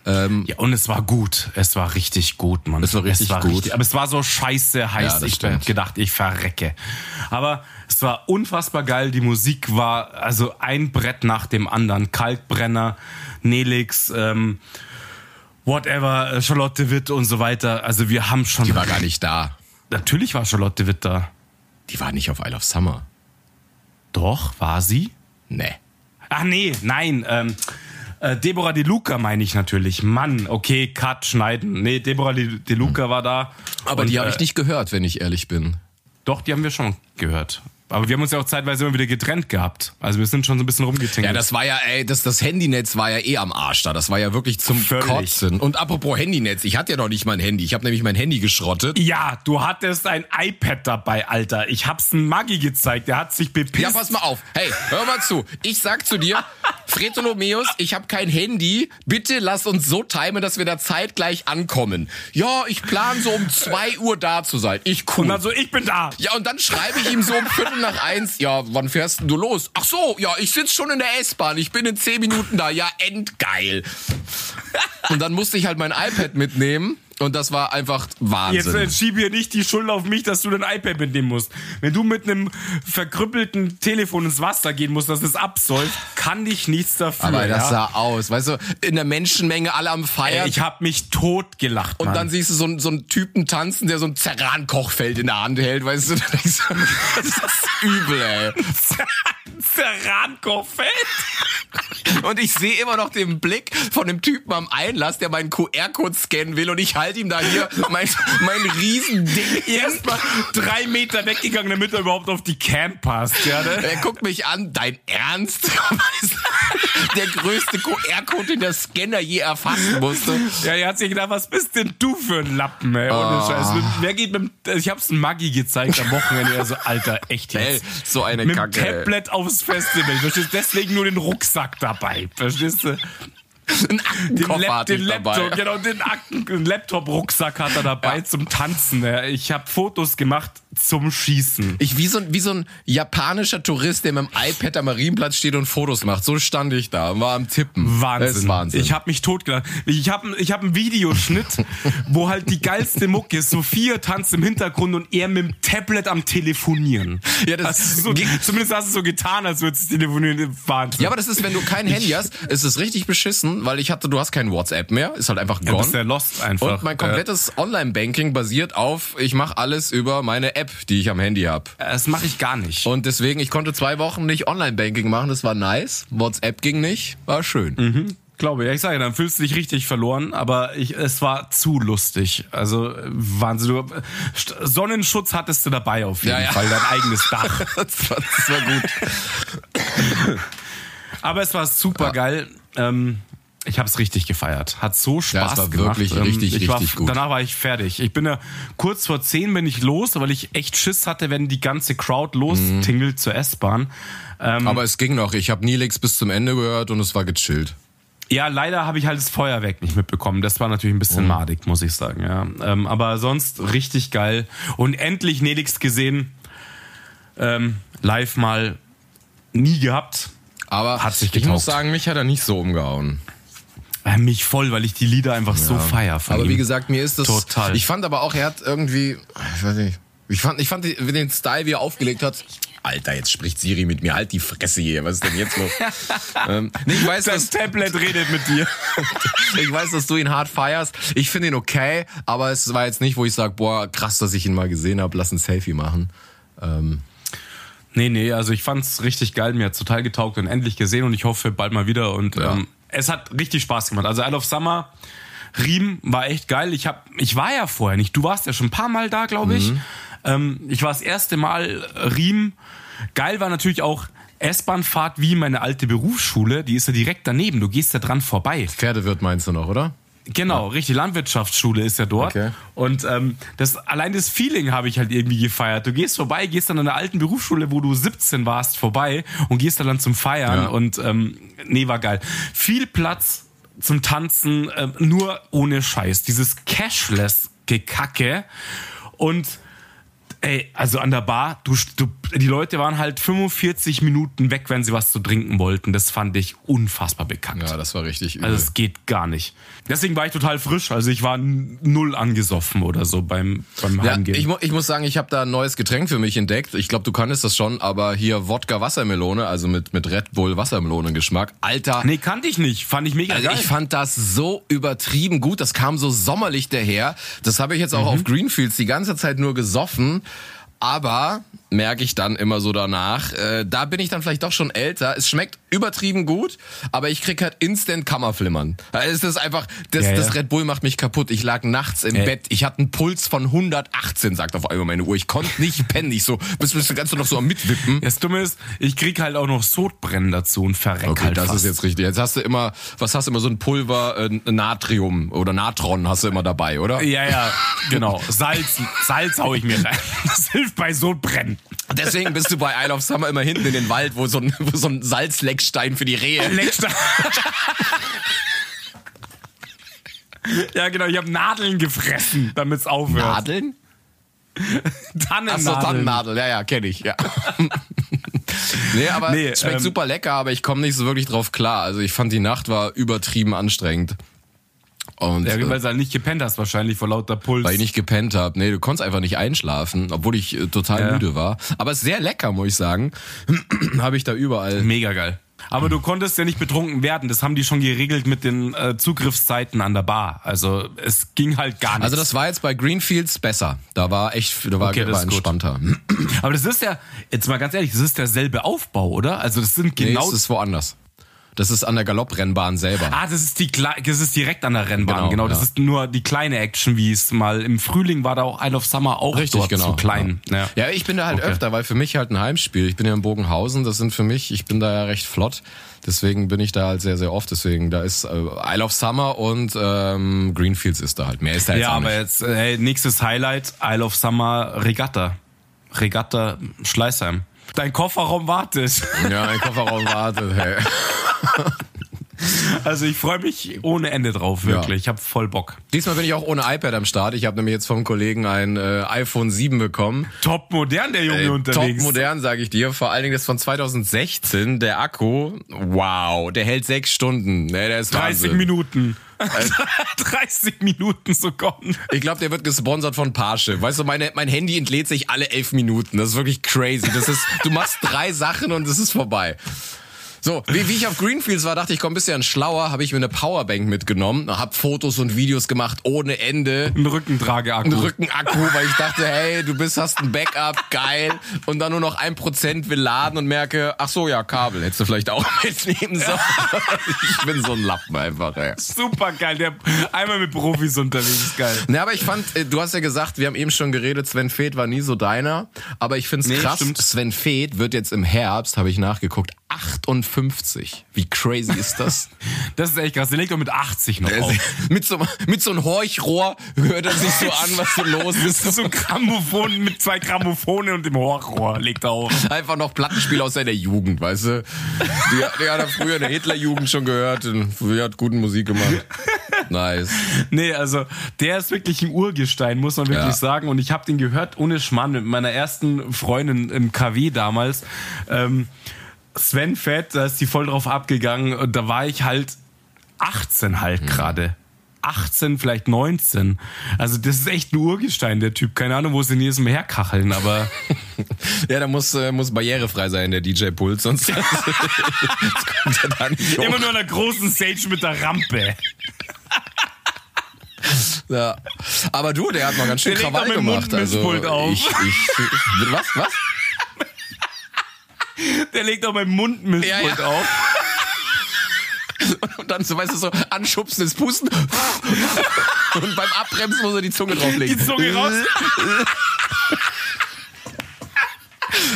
Ja, und es war gut. Es war richtig gut, Mann. Es war richtig gut. aber es war so scheiße heiß. Ja, ich stimmt. gedacht, ich verrecke. Aber es war unfassbar geil. Die Musik war also ein Brett nach dem anderen. Kalkbrenner, Nelix, ähm, whatever, äh, Charlotte Witt und so weiter. Also wir haben schon. Die war gar nicht da. Natürlich war Charlotte Witt da. Die war nicht auf Isle of Summer. Doch, war sie? Nee. Ach nee, nein. Ähm, äh, Deborah De Luca meine ich natürlich. Mann, okay, Cut, schneiden. Nee, Deborah De, De Luca war da. Aber Und, die habe äh, ich nicht gehört, wenn ich ehrlich bin. Doch, die haben wir schon gehört. Aber wir haben uns ja auch zeitweise immer wieder getrennt gehabt. Also wir sind schon so ein bisschen rumgetingelt. Ja, das war ja, ey, das, das Handynetz war ja eh am Arsch da. Das war ja wirklich zum Völlig. Kotzen. Und apropos Handynetz, ich hatte ja noch nicht mein Handy. Ich habe nämlich mein Handy geschrottet. ja, du hattest ein iPad dabei, Alter. Ich hab's einem Maggi gezeigt. Der hat sich bepisst. Ja, pass mal auf. Hey, hör mal zu. Ich sag zu dir, Fretolomeus, ich habe kein Handy. Bitte lass uns so timen, dass wir da zeitgleich ankommen. Ja, ich plan so um zwei Uhr da zu sein. Ich cool. Und dann so, ich bin da. Ja, und dann schreibe ich ihm so um Viertel nach eins, ja, wann fährst denn du los? Ach so, ja, ich sitz schon in der S-Bahn, ich bin in zehn Minuten da, ja, endgeil. Und dann musste ich halt mein iPad mitnehmen und das war einfach Jetzt Wahnsinn. äh, schieb hier nicht die Schuld auf mich, dass du dein iPad mitnehmen musst. Wenn du mit einem verkrüppelten Telefon ins Wasser gehen musst, dass es absäuft, kann ich nichts dafür. Aber das ja? sah aus, weißt du, in der Menschenmenge alle am Feiern. Ey, ich hab mich tot gelacht, und Mann. dann siehst du so, einen- so einen Typen tanzen, der so ein Zerran-Kochfeld in der Hand hält, weißt du, da denkst du, das ist übel, ey. Zerrankoffeld. Und ich sehe immer noch den Blick von dem Typen am Einlass, der meinen QR-Code scannen will und ich halte ihm da hier mein, mein Riesending Erstmal drei Meter weggegangen, damit er überhaupt auf die Cam passt. Ja, ne? Er guckt mich an, dein Ernst? der größte QR-Code, den der Scanner je erfassen musste. Ja, er hat sich gedacht, was bist denn du für ein Lappen, ey? Ohne Ah. Scheiß. Mit- Wer geht mit ich hab's Maggi gezeigt am Wochenende, er so, Alter, echt jetzt. Ey, so eine mit Kacke, ey. Tablet aufs Festival, verstehst du? Deswegen nur den Rucksack dabei, verstehst du? Ein Den, Aktenkoffer Lap, hatte den Laptop, dabei. genau, den Akten, den Laptop-Rucksack hat er dabei Ja. zum Tanzen. Ich habe Fotos gemacht zum Schießen. Ich wie so, ein- wie so ein japanischer Tourist, der mit dem iPad am Marienplatz steht und Fotos macht. So stand ich da und war am Tippen. Wahnsinn. Das ist Wahnsinn. Ich habe mich totgelacht. Ich habe ich hab einen Videoschnitt, wo halt die geilste Mucke ist. Sophia tanzt im Hintergrund und er mit dem Tablet am Telefonieren. Ja, das- Also so, zumindest hast du so getan, als würdest du telefonieren. Wahnsinn. ja, aber das ist, wenn du kein Handy hast, ist es richtig beschissen, weil ich hatte, du hast kein WhatsApp mehr, ist halt einfach gone. bist ja lost einfach. Und mein komplettes Online-Banking basiert auf, ich mache alles über meine App, die ich am Handy habe. Äh, das mache ich gar nicht. Und deswegen, ich konnte zwei Wochen nicht Online-Banking machen, das war nice. WhatsApp ging nicht, war schön. Mhm. Glaube, ja, ich sage, dann fühlst du dich richtig verloren, aber ich, es war zu lustig. Also Wahnsinn. Du, Sonnenschutz hattest du dabei auf jeden Ja, ja. Fall, dein eigenes Dach. Das war, das war gut. Aber es war super geil. Ähm, ich habe es richtig gefeiert. Hat so Spaß Ja, es war gemacht. wirklich Ähm, richtig, ich war, richtig gut. Danach war ich fertig. Ich bin ja kurz vor zehn bin ich los, weil ich echt Schiss hatte, wenn die ganze Crowd lostingelt zur S-Bahn. Ähm, Aber es ging noch. Ich habe Nilix bis zum Ende gehört und es war gechillt. ja, leider habe ich halt das Feuerwerk nicht mitbekommen. Das war natürlich ein bisschen Mhm. madig, muss ich sagen. Ja. Ähm, aber sonst richtig geil. Und endlich Nelix gesehen. Ähm, live mal nie gehabt. Aber Hat sich ich getaugt. muss sagen, mich hat er nicht so umgehauen. Äh, mich voll, weil ich die Lieder einfach so feier von Aber ihm. wie gesagt, mir ist das. Total. Ich fand aber auch, er hat irgendwie. Ich weiß nicht. Ich fand, ich fand den Style, wie er aufgelegt hat. Alter, jetzt spricht Siri mit mir. Halt die Fresse hier. Was ist denn jetzt los? ähm, nee, ich weiß, das dass, Tablet redet mit dir. ich weiß, dass du ihn hart feierst. Ich finde ihn okay, aber es war jetzt nicht, wo ich sage, boah, krass, dass ich ihn mal gesehen habe. Lass ein Selfie machen. Ähm, Nee, nee, also ich fand's richtig geil, mir hat's total getaugt und endlich gesehen und ich hoffe bald mal wieder und Ja. ähm, es hat richtig Spaß gemacht. Also Isle of Summer, Riem war echt geil. Ich hab, ich war ja vorher nicht. Du warst ja schon ein paar Mal da, glaube ich. Ähm, ich war das erste Mal Riem. Geil war natürlich auch S-Bahn-Fahrt wie meine alte Berufsschule, die ist ja direkt daneben. Du gehst da dran vorbei. Pferdewirt meinst du noch, oder? Genau, richtig. Landwirtschaftsschule ist ja dort. Okay. Und ähm, das allein das Feeling habe ich halt irgendwie gefeiert. Du gehst vorbei, gehst dann an der alten Berufsschule, wo du 17 warst, vorbei und gehst dann, dann zum Feiern. Ja. Und ähm, nee, war geil. Viel Platz zum Tanzen, ähm, nur ohne Scheiß. Dieses Cashless-Gekacke. Und Ey, also an der Bar, du, du, die Leute waren halt 45 Minuten weg, wenn sie was zu trinken wollten. Das fand ich unfassbar bekackt. Ja, das war richtig übel. Also es geht gar nicht. Deswegen war ich total frisch. Also ich war null angesoffen oder so beim, beim ja, Heimgehen. ich, mu ich muss sagen, ich habe da ein neues Getränk für mich entdeckt. Ich glaube, du kanntest das schon, aber hier Wodka Wassermelone, also mit, mit Red Bull Wassermelone Geschmack. Alter, nee, kannte ich nicht. Fand ich mega Also geil. ich fand das so übertrieben gut. Das kam so sommerlich daher. Das habe ich jetzt auch auf Greenfields die ganze Zeit nur gesoffen. Aber merke ich dann immer so danach, äh, da bin ich dann vielleicht doch schon älter. Es schmeckt übertrieben gut, aber ich krieg halt instant Kammerflimmern. Es ist einfach, das, Ja, ja. das Red Bull macht mich kaputt. Ich lag nachts im Ja. Bett. Ich hatte einen Puls von 118, sagt auf einmal meine Uhr. Ich konnte nicht pennen. Ich so, bist, bist du ganz noch so am Mitwippen. das Dumme ist, ich krieg halt auch noch Sodbrennen dazu und verreck Okay, halt das fast. ist jetzt richtig. Jetzt hast du immer, was hast du immer so ein Pulver, äh, Natrium oder Natron hast du immer dabei, oder? Ja, ja, genau. Salz, Salz hau ich mir rein. Hilft bei Sodbrennen. Deswegen bist du bei Isle of Summer immer hinten in den Wald, wo so ein, wo so ein Salzleckstein für die Rehe. Leckstein. ja, genau. Ich habe Nadeln gefressen, damit es aufhört. Nadeln? Tannennadeln. Achso, Tannennadel, ja, ja, kenne ich, ja. nee, aber Nee, es schmeckt ähm, super lecker, aber ich komme nicht so wirklich drauf klar. Also ich fand die Nacht war übertrieben anstrengend. Und Ja, äh, weil du halt nicht gepennt hast, wahrscheinlich vor lauter Puls. weil ich nicht gepennt habe. Nee, du konntest einfach nicht einschlafen, obwohl ich äh, total Ja. müde war. Aber es ist sehr lecker, muss ich sagen. habe ich da überall. Mega geil. Aber du konntest ja nicht betrunken werden. Das haben die schon geregelt mit den äh, Zugriffszeiten an der Bar. Also es ging halt gar nicht. Also das war jetzt bei Greenfields besser. Da war echt, da war, Okay, das war gut. entspannter. Aber das ist ja, jetzt mal ganz ehrlich, das ist derselbe Aufbau, oder? Also das sind Nee, genau. es ist woanders. Das ist an der Galopprennbahn selber. ah, das ist die das ist direkt an der Rennbahn, Genau, genau. das ja. ist nur die kleine Action, wie es mal im Frühling war da auch Isle of Summer auch Richtig, dort genau. so klein. Ja. Ja, ich bin da halt Okay. öfter, weil für mich halt ein Heimspiel. Ich bin ja in Bogenhausen, das sind für mich, ich bin da ja recht flott. Deswegen bin ich da halt sehr, sehr oft. Deswegen, da ist äh, Isle of Summer und ähm, Greenfields ist da halt. Mehr ist da jetzt Ja, aber nicht. jetzt äh, hey, nächstes Highlight Isle of Summer Regatta. Regatta Schleißheim. Dein Kofferraum wartet. Ja, mein Kofferraum wartet, hey. Also ich freue mich ohne Ende drauf, wirklich. Ich habe voll Bock. Diesmal bin ich auch ohne iPad am Start. Ich habe nämlich jetzt vom Kollegen ein äh, iPhone 7 bekommen. Top modern der Junge Ey, unterwegs. Top modern, sage ich dir. Vor allen Dingen das von 2016. Der Akku, wow, der hält sechs Stunden. Nee, der ist 30 Wahnsinn. Minuten. 30 Minuten sogar. Ich glaube, der wird gesponsert von Parship. Weißt du, meine, mein Handy entlädt sich alle elf Minuten. Das ist wirklich crazy. Das ist, du machst drei Sachen und es ist vorbei. So, wie, wie ich auf Greenfields war, dachte ich, komm, bisschen schlauer, habe ich mir eine Powerbank mitgenommen, hab Fotos und Videos gemacht ohne Ende. Ein Rückentrageakku. Ein Rückenakku, weil ich dachte, hey, du bist, hast ein Backup, geil. Und dann nur noch ein Prozent will laden und merke, ach so, ja, Kabel hättest du vielleicht auch mitnehmen sollen. Ich bin so ein Lappen einfach, ey. Super geil. Der einmal mit Profis unterwegs, geil. Ne, aber ich fand, äh, du hast ja gesagt, wir haben eben schon geredet, Sven Feth war nie so deiner. Aber ich find's Nee, krass, stimmt. Sven Feth wird jetzt im Herbst, habe ich nachgeguckt, 58. Wie crazy ist das? Das ist echt krass. Der legt doch mit 80 noch auf. mit, so, mit so einem Horchrohr hört er sich so an, was so los ist. So ein Grammophon mit zwei Grammophone und dem Horchrohr legt er auf. Einfach noch Plattenspiel aus seiner Jugend, weißt du? Die, die hat er früher in der Hitlerjugend schon gehört und früher hat gute Musik gemacht. Nice. Nee, also der ist wirklich ein Urgestein, muss man wirklich Ja. sagen. Und ich habe den gehört ohne Schmarrn mit meiner ersten Freundin im KW damals. Ähm, Sven Fett, da ist die voll drauf abgegangen und da war ich halt 18 halt Mhm. gerade. 18, vielleicht 19. Also das ist echt ein Urgestein, der Typ. Keine Ahnung, wo sie in diesem herkacheln, aber Ja, da muss, äh, muss barrierefrei sein, der DJ-Pult, sonst, sonst kommt er da nicht hoch. immer nur an der großen Stage mit der Rampe. Ja. Aber du, der hat mal ganz schön Der Krawall gemacht. Also ich, ich, was, was? Der legt auch mein Mundmischpult Ja, ja. auf. Und dann, so weißt du, so anschubsendes Pusten. Und beim Abbremsen muss er die Zunge drauflegen. Die Zunge raus.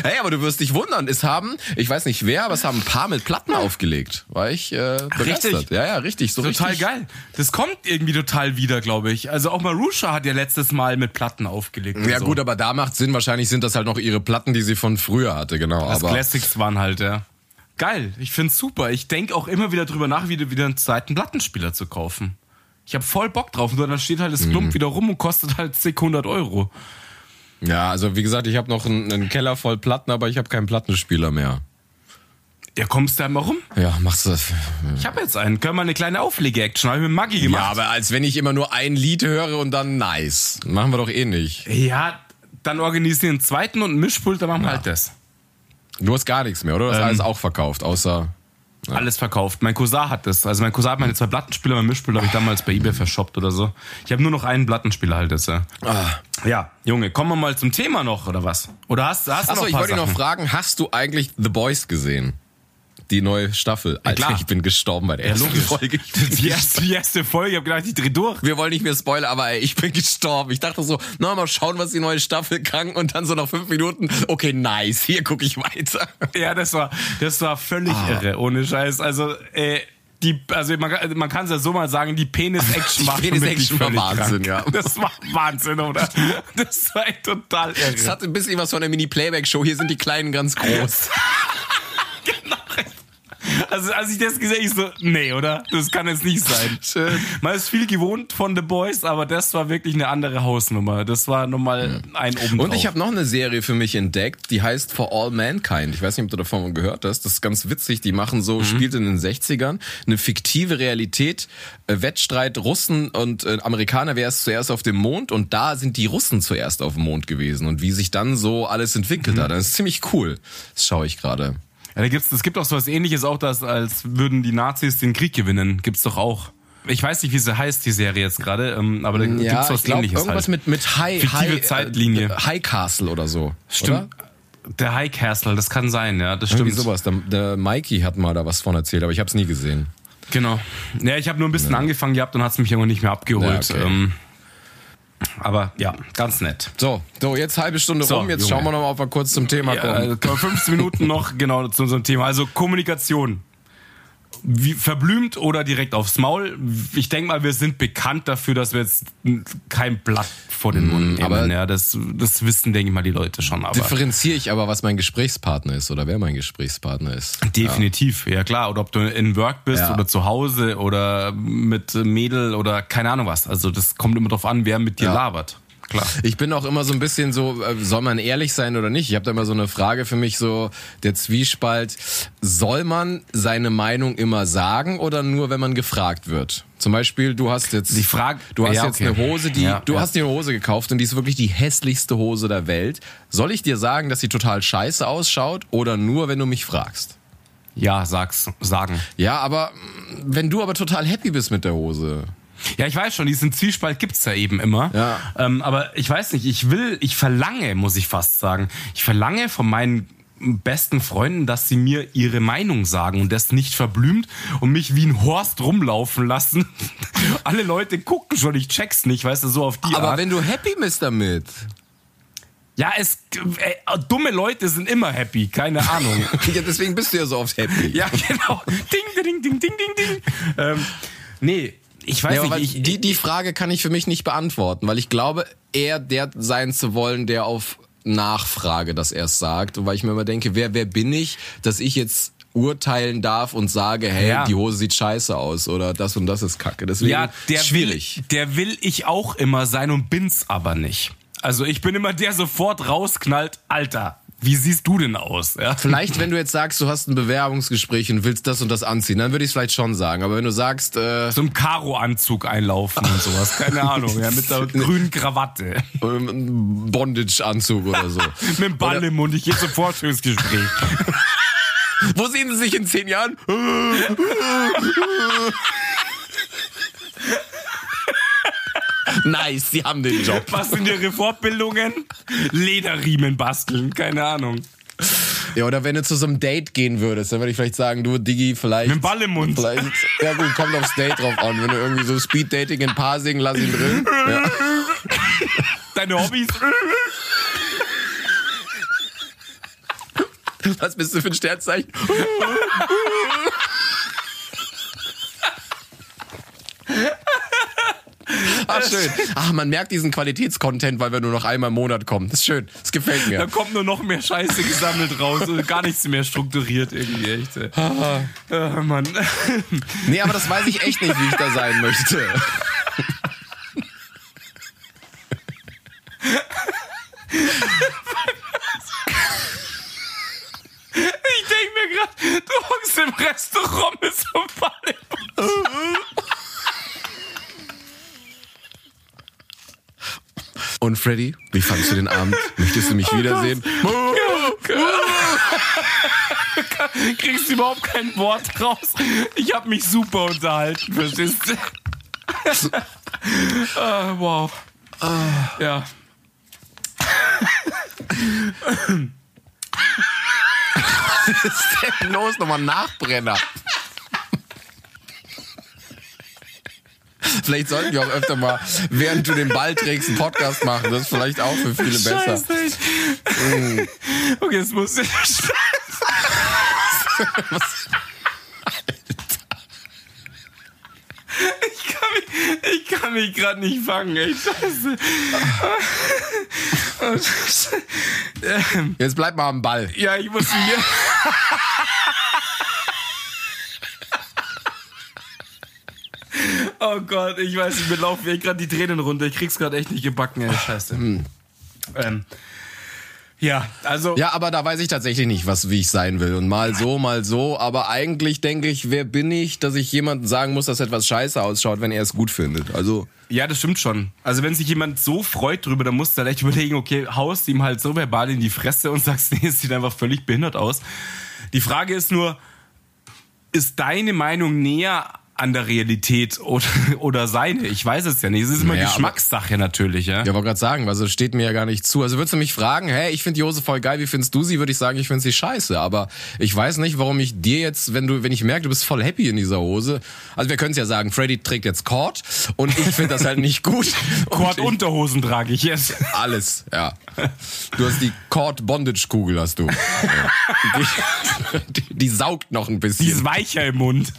Hey, aber du wirst dich wundern. Es haben, ich weiß nicht wer, aber es haben ein paar mit Platten aufgelegt. War ich äh, begeistert. Richtig? Ja, ja, richtig. So Total richtig. geil. Das kommt irgendwie total wieder, glaube ich. Also auch Marusha hat ja letztes Mal mit Platten aufgelegt. Ja so. gut, aber da macht Sinn. Wahrscheinlich sind das halt noch ihre Platten, die sie von früher hatte, genau. Das aber Classics waren halt, ja. Geil, ich find's super. Ich denk auch immer wieder drüber nach, wieder, wieder einen zweiten Plattenspieler zu kaufen. Ich habe voll Bock drauf. Nur dann steht halt das Mhm. Klump wieder rum und kostet halt zig 100 Euro. Ja, also wie gesagt, ich habe noch einen, einen Keller voll Platten, aber ich habe keinen Plattenspieler mehr. Ja, kommst du da mal rum? Ja, machst du das? Ich habe jetzt einen. Können wir eine kleine Auflege-Action? Habe ich mit Maggi gemacht. Ja, aber als wenn ich immer nur ein Lied höre und dann nice. Machen wir doch eh nicht. Ja, dann organisieren einen zweiten und einen Mischpult, dann machen wir halt das. Du hast gar nichts mehr, oder? Du hast Ähm. alles auch verkauft, außer. Alles verkauft. Mein Cousin hat das. Also mein Cousin hat meine zwei Plattenspieler, mein Mischpult habe ich damals bei eBay verschoppt oder so. Ich habe nur noch einen Plattenspieler halt jetzt. Ja. Ah. ja, Junge, kommen wir mal zum Thema noch oder was? Oder hast, hast du Achso, noch ich wollte dich noch fragen, hast du eigentlich The Boys gesehen? Die neue Staffel. Alter, klar. ich bin gestorben bei der Ja, ersten logisch. Folge. Die erste, die erste Folge, ich habe gedacht, ich dreh durch. Wir wollen nicht mehr spoilern, aber ey, ich bin gestorben. Ich dachte so, na mal schauen, was die neue Staffel kann und dann so nach fünf Minuten, okay, nice, hier gucke ich weiter. Ja, das war, das war völlig Ah. irre, ohne Scheiß. Also, äh, die, also man, kann- man kann es ja so mal sagen, die Penis-Action war Penis-Action war Wahnsinn, krank. ja. Das war Wahnsinn, oder? Das war echt total irre. Es hat ein bisschen was von der Mini-Playback-Show. Hier sind die Kleinen ganz groß. Also als ich das gesehen habe, ich so, nee, oder? Das kann jetzt nicht sein. Schön. Man ist viel gewohnt von The Boys, aber das war wirklich eine andere Hausnummer. Das war nochmal ein oben Und ich habe noch eine Serie für mich entdeckt, die heißt For All Mankind. Ich weiß nicht, ob du davon gehört hast. Das ist ganz witzig. Die machen so, spielt in den 60ern, eine fiktive Realität, äh, Wettstreit Russen und äh, Amerikaner, wer ist zuerst auf dem Mond und da sind die Russen zuerst auf dem Mond gewesen und wie sich dann so alles entwickelt hat. Das ist ziemlich cool. Das schaue ich gerade. Ja, da gibt's, es gibt auch so was ähnliches, auch das, als würden die Nazis den Krieg gewinnen. Gibt's doch auch. Ich weiß nicht, wie sie heißt, die Serie jetzt gerade, ähm, aber da gibt's was ich glaub, ähnliches irgendwas halt. mit, mit High, Fiktive High, Zeitlinie. Äh, High Castle oder so. Stimmt. Oder? Der High Castle, das kann sein, ja, das Irgendwie stimmt. sowas. Der, der Mikey hat mal da was von erzählt, aber ich habe es nie gesehen. Genau. Ja, ich habe nur ein bisschen angefangen gehabt und hat's mich irgendwann nicht mehr abgeholt. Ja, okay. ähm, aber ja, ganz nett. So, so jetzt halbe Stunde So, rum. Jetzt Junge. schauen wir noch mal, ob wir kurz zum Thema Ja, kommen. können wir 15 Minuten noch genau zu unserem Thema. Also Kommunikation. Wie, verblümt oder direkt aufs Maul. Ich denke mal, wir sind bekannt dafür, dass wir jetzt kein Blatt vor den Mund nehmen. aber- ja, das, das wissen, denke ich mal, die Leute schon. Aber Differenziere ich aber, was mein Gesprächspartner ist oder wer mein Gesprächspartner ist. definitiv, ja. klar. Oder ob du in Work bist Ja. oder zu Hause oder mit Mädel oder keine Ahnung was. Also das kommt immer drauf an, wer mit dir Ja. labert. Klar. Ich bin auch immer so ein bisschen so, äh, soll man ehrlich sein oder nicht? Ich habe da immer so eine Frage für mich, so der Zwiespalt. Soll man seine Meinung immer sagen oder nur, wenn man gefragt wird? Zum Beispiel, du hast jetzt Die Frage- du hast ja, jetzt okay. eine Hose, die Ja, du ja. hast dir eine Hose gekauft und die ist wirklich die hässlichste Hose der Welt. Soll ich dir sagen, dass sie total scheiße ausschaut oder nur, wenn du mich fragst? Ja, sag's, sagen. Ja, aber wenn du aber total happy bist mit der Hose, Ja, ich weiß schon, diesen Zwiespalt gibt's ja eben immer. Ja. Ähm, aber ich weiß nicht, ich will, ich verlange, muss ich fast sagen, ich verlange von meinen besten Freunden, dass sie mir ihre Meinung sagen und das nicht verblümt und mich wie ein Horst rumlaufen lassen. Alle Leute gucken schon, ich check's nicht, weißt du, so auf die aber Art. wenn du happy bist damit, ja, es, äh, dumme Leute sind immer happy, keine Ahnung. ja, deswegen bist du ja so oft happy. ja, genau. Ding, ding, ding, ding, ding, ding. Ähm, nee, ich weiß aber nicht, ich, die, die Frage kann ich für mich nicht beantworten, weil ich glaube, eher der sein zu wollen, der auf Nachfrage das erst sagt. Und weil ich mir immer denke, wer, wer bin ich, dass ich jetzt urteilen darf und sage, hey, Ja. die Hose sieht scheiße aus oder das und das ist kacke. Deswegen Ja, der schwierig. Will, der will ich auch immer sein und bin's aber nicht. Also ich bin immer der sofort rausknallt, Alter, wie siehst du denn aus? Ja? Vielleicht, wenn du jetzt sagst, du hast ein Bewerbungsgespräch und willst das und das anziehen, dann würde ich es vielleicht schon sagen. Aber wenn du sagst, äh, So im Karo-Anzug einlaufen und sowas, keine Ahnung, ja, mit der grünen Krawatte, ähm, Bondage-Anzug oder so. mit dem Ball im Mund, ich gehe zum Vorstellungsgespräch. Wo sehen Sie sich in zehn Jahren? nice, Sie haben den Job. Was sind ihre Fortbildungen? Lederriemen basteln, keine Ahnung. Ja, oder wenn du zu so einem Date gehen würdest, dann würde ich vielleicht sagen, du Diggi, vielleicht. Mit dem Ball im Mund. Vielleicht, ja gut, kommt aufs Date drauf an. Wenn du irgendwie so Speed-Dating in Parsing, lass ihn drin. Ja. Deine Hobbys? Was bist du für ein Sternzeichen? Ach, schön. Ach, man merkt diesen Qualitätscontent, weil wir nur noch einmal im Monat kommen. Das ist schön. Das gefällt mir. Da kommt nur noch mehr Scheiße gesammelt raus und gar nichts mehr strukturiert irgendwie, echt. Ah, Mann. Nee, aber das weiß ich echt nicht, wie ich da sein möchte. Ich denke mir gerade, du hockst im Restaurant mit so einem Ball. Und Freddy, wie fandest du den Abend? Möchtest du mich wiedersehen? Kriegst überhaupt kein Wort raus. Ich habe mich super unterhalten, verstehst du? ah, wow. Ja. Was ist denn los? Nochmal Nachbrenner. Vielleicht sollten wir auch öfter mal, während du den Ball trägst, einen Podcast machen. Das ist vielleicht auch für viele besser. Scheiße. Okay, das muss ich. Ich kann mich, ich kann mich gerade nicht fangen, ey. Scheiße. Oh, Scheiße. Ähm, Jetzt bleib mal am Ball. Ja, ich muss hier. Oh Gott, ich weiß nicht, mir laufen mir gerade die Tränen runter. Ich krieg's gerade echt nicht gebacken, ey. Scheiße. Ähm, ja, also. Ja, aber da weiß ich tatsächlich nicht, was wie ich sein will. Und mal so, mal so. Aber eigentlich denke ich, wer bin ich, dass ich jemandem sagen muss, dass etwas scheiße ausschaut, wenn er es gut findet. Also. Ja, das stimmt schon. Also wenn sich jemand so freut drüber, dann musst du halt echt überlegen, okay, haust ihm halt so verbal in die Fresse und sagst, nee, es sieht einfach völlig behindert aus. Die Frage ist nur, ist deine Meinung näher an der Realität oder, oder seine? Ich weiß es ja nicht. Es ist immer Naja, aber- Geschmackssache natürlich, ja. Ja, wollte gerade sagen, also steht mir ja gar nicht zu. Also würdest du mich fragen, hey, ich finde die Hose voll geil, wie findest du sie? Würde ich sagen, ich finde sie scheiße. Aber ich weiß nicht, warum ich dir jetzt, wenn du, wenn ich merke, du bist voll happy in dieser Hose. Also wir können es ja sagen, Freddy trägt jetzt Cord und ich finde das halt nicht gut. Quad Und ich- Unterhosen trage ich jetzt. Alles, ja. Du hast die Cord Bondage Kugel, hast du. Die, die, die saugt noch ein bisschen. Die ist weicher im Mund.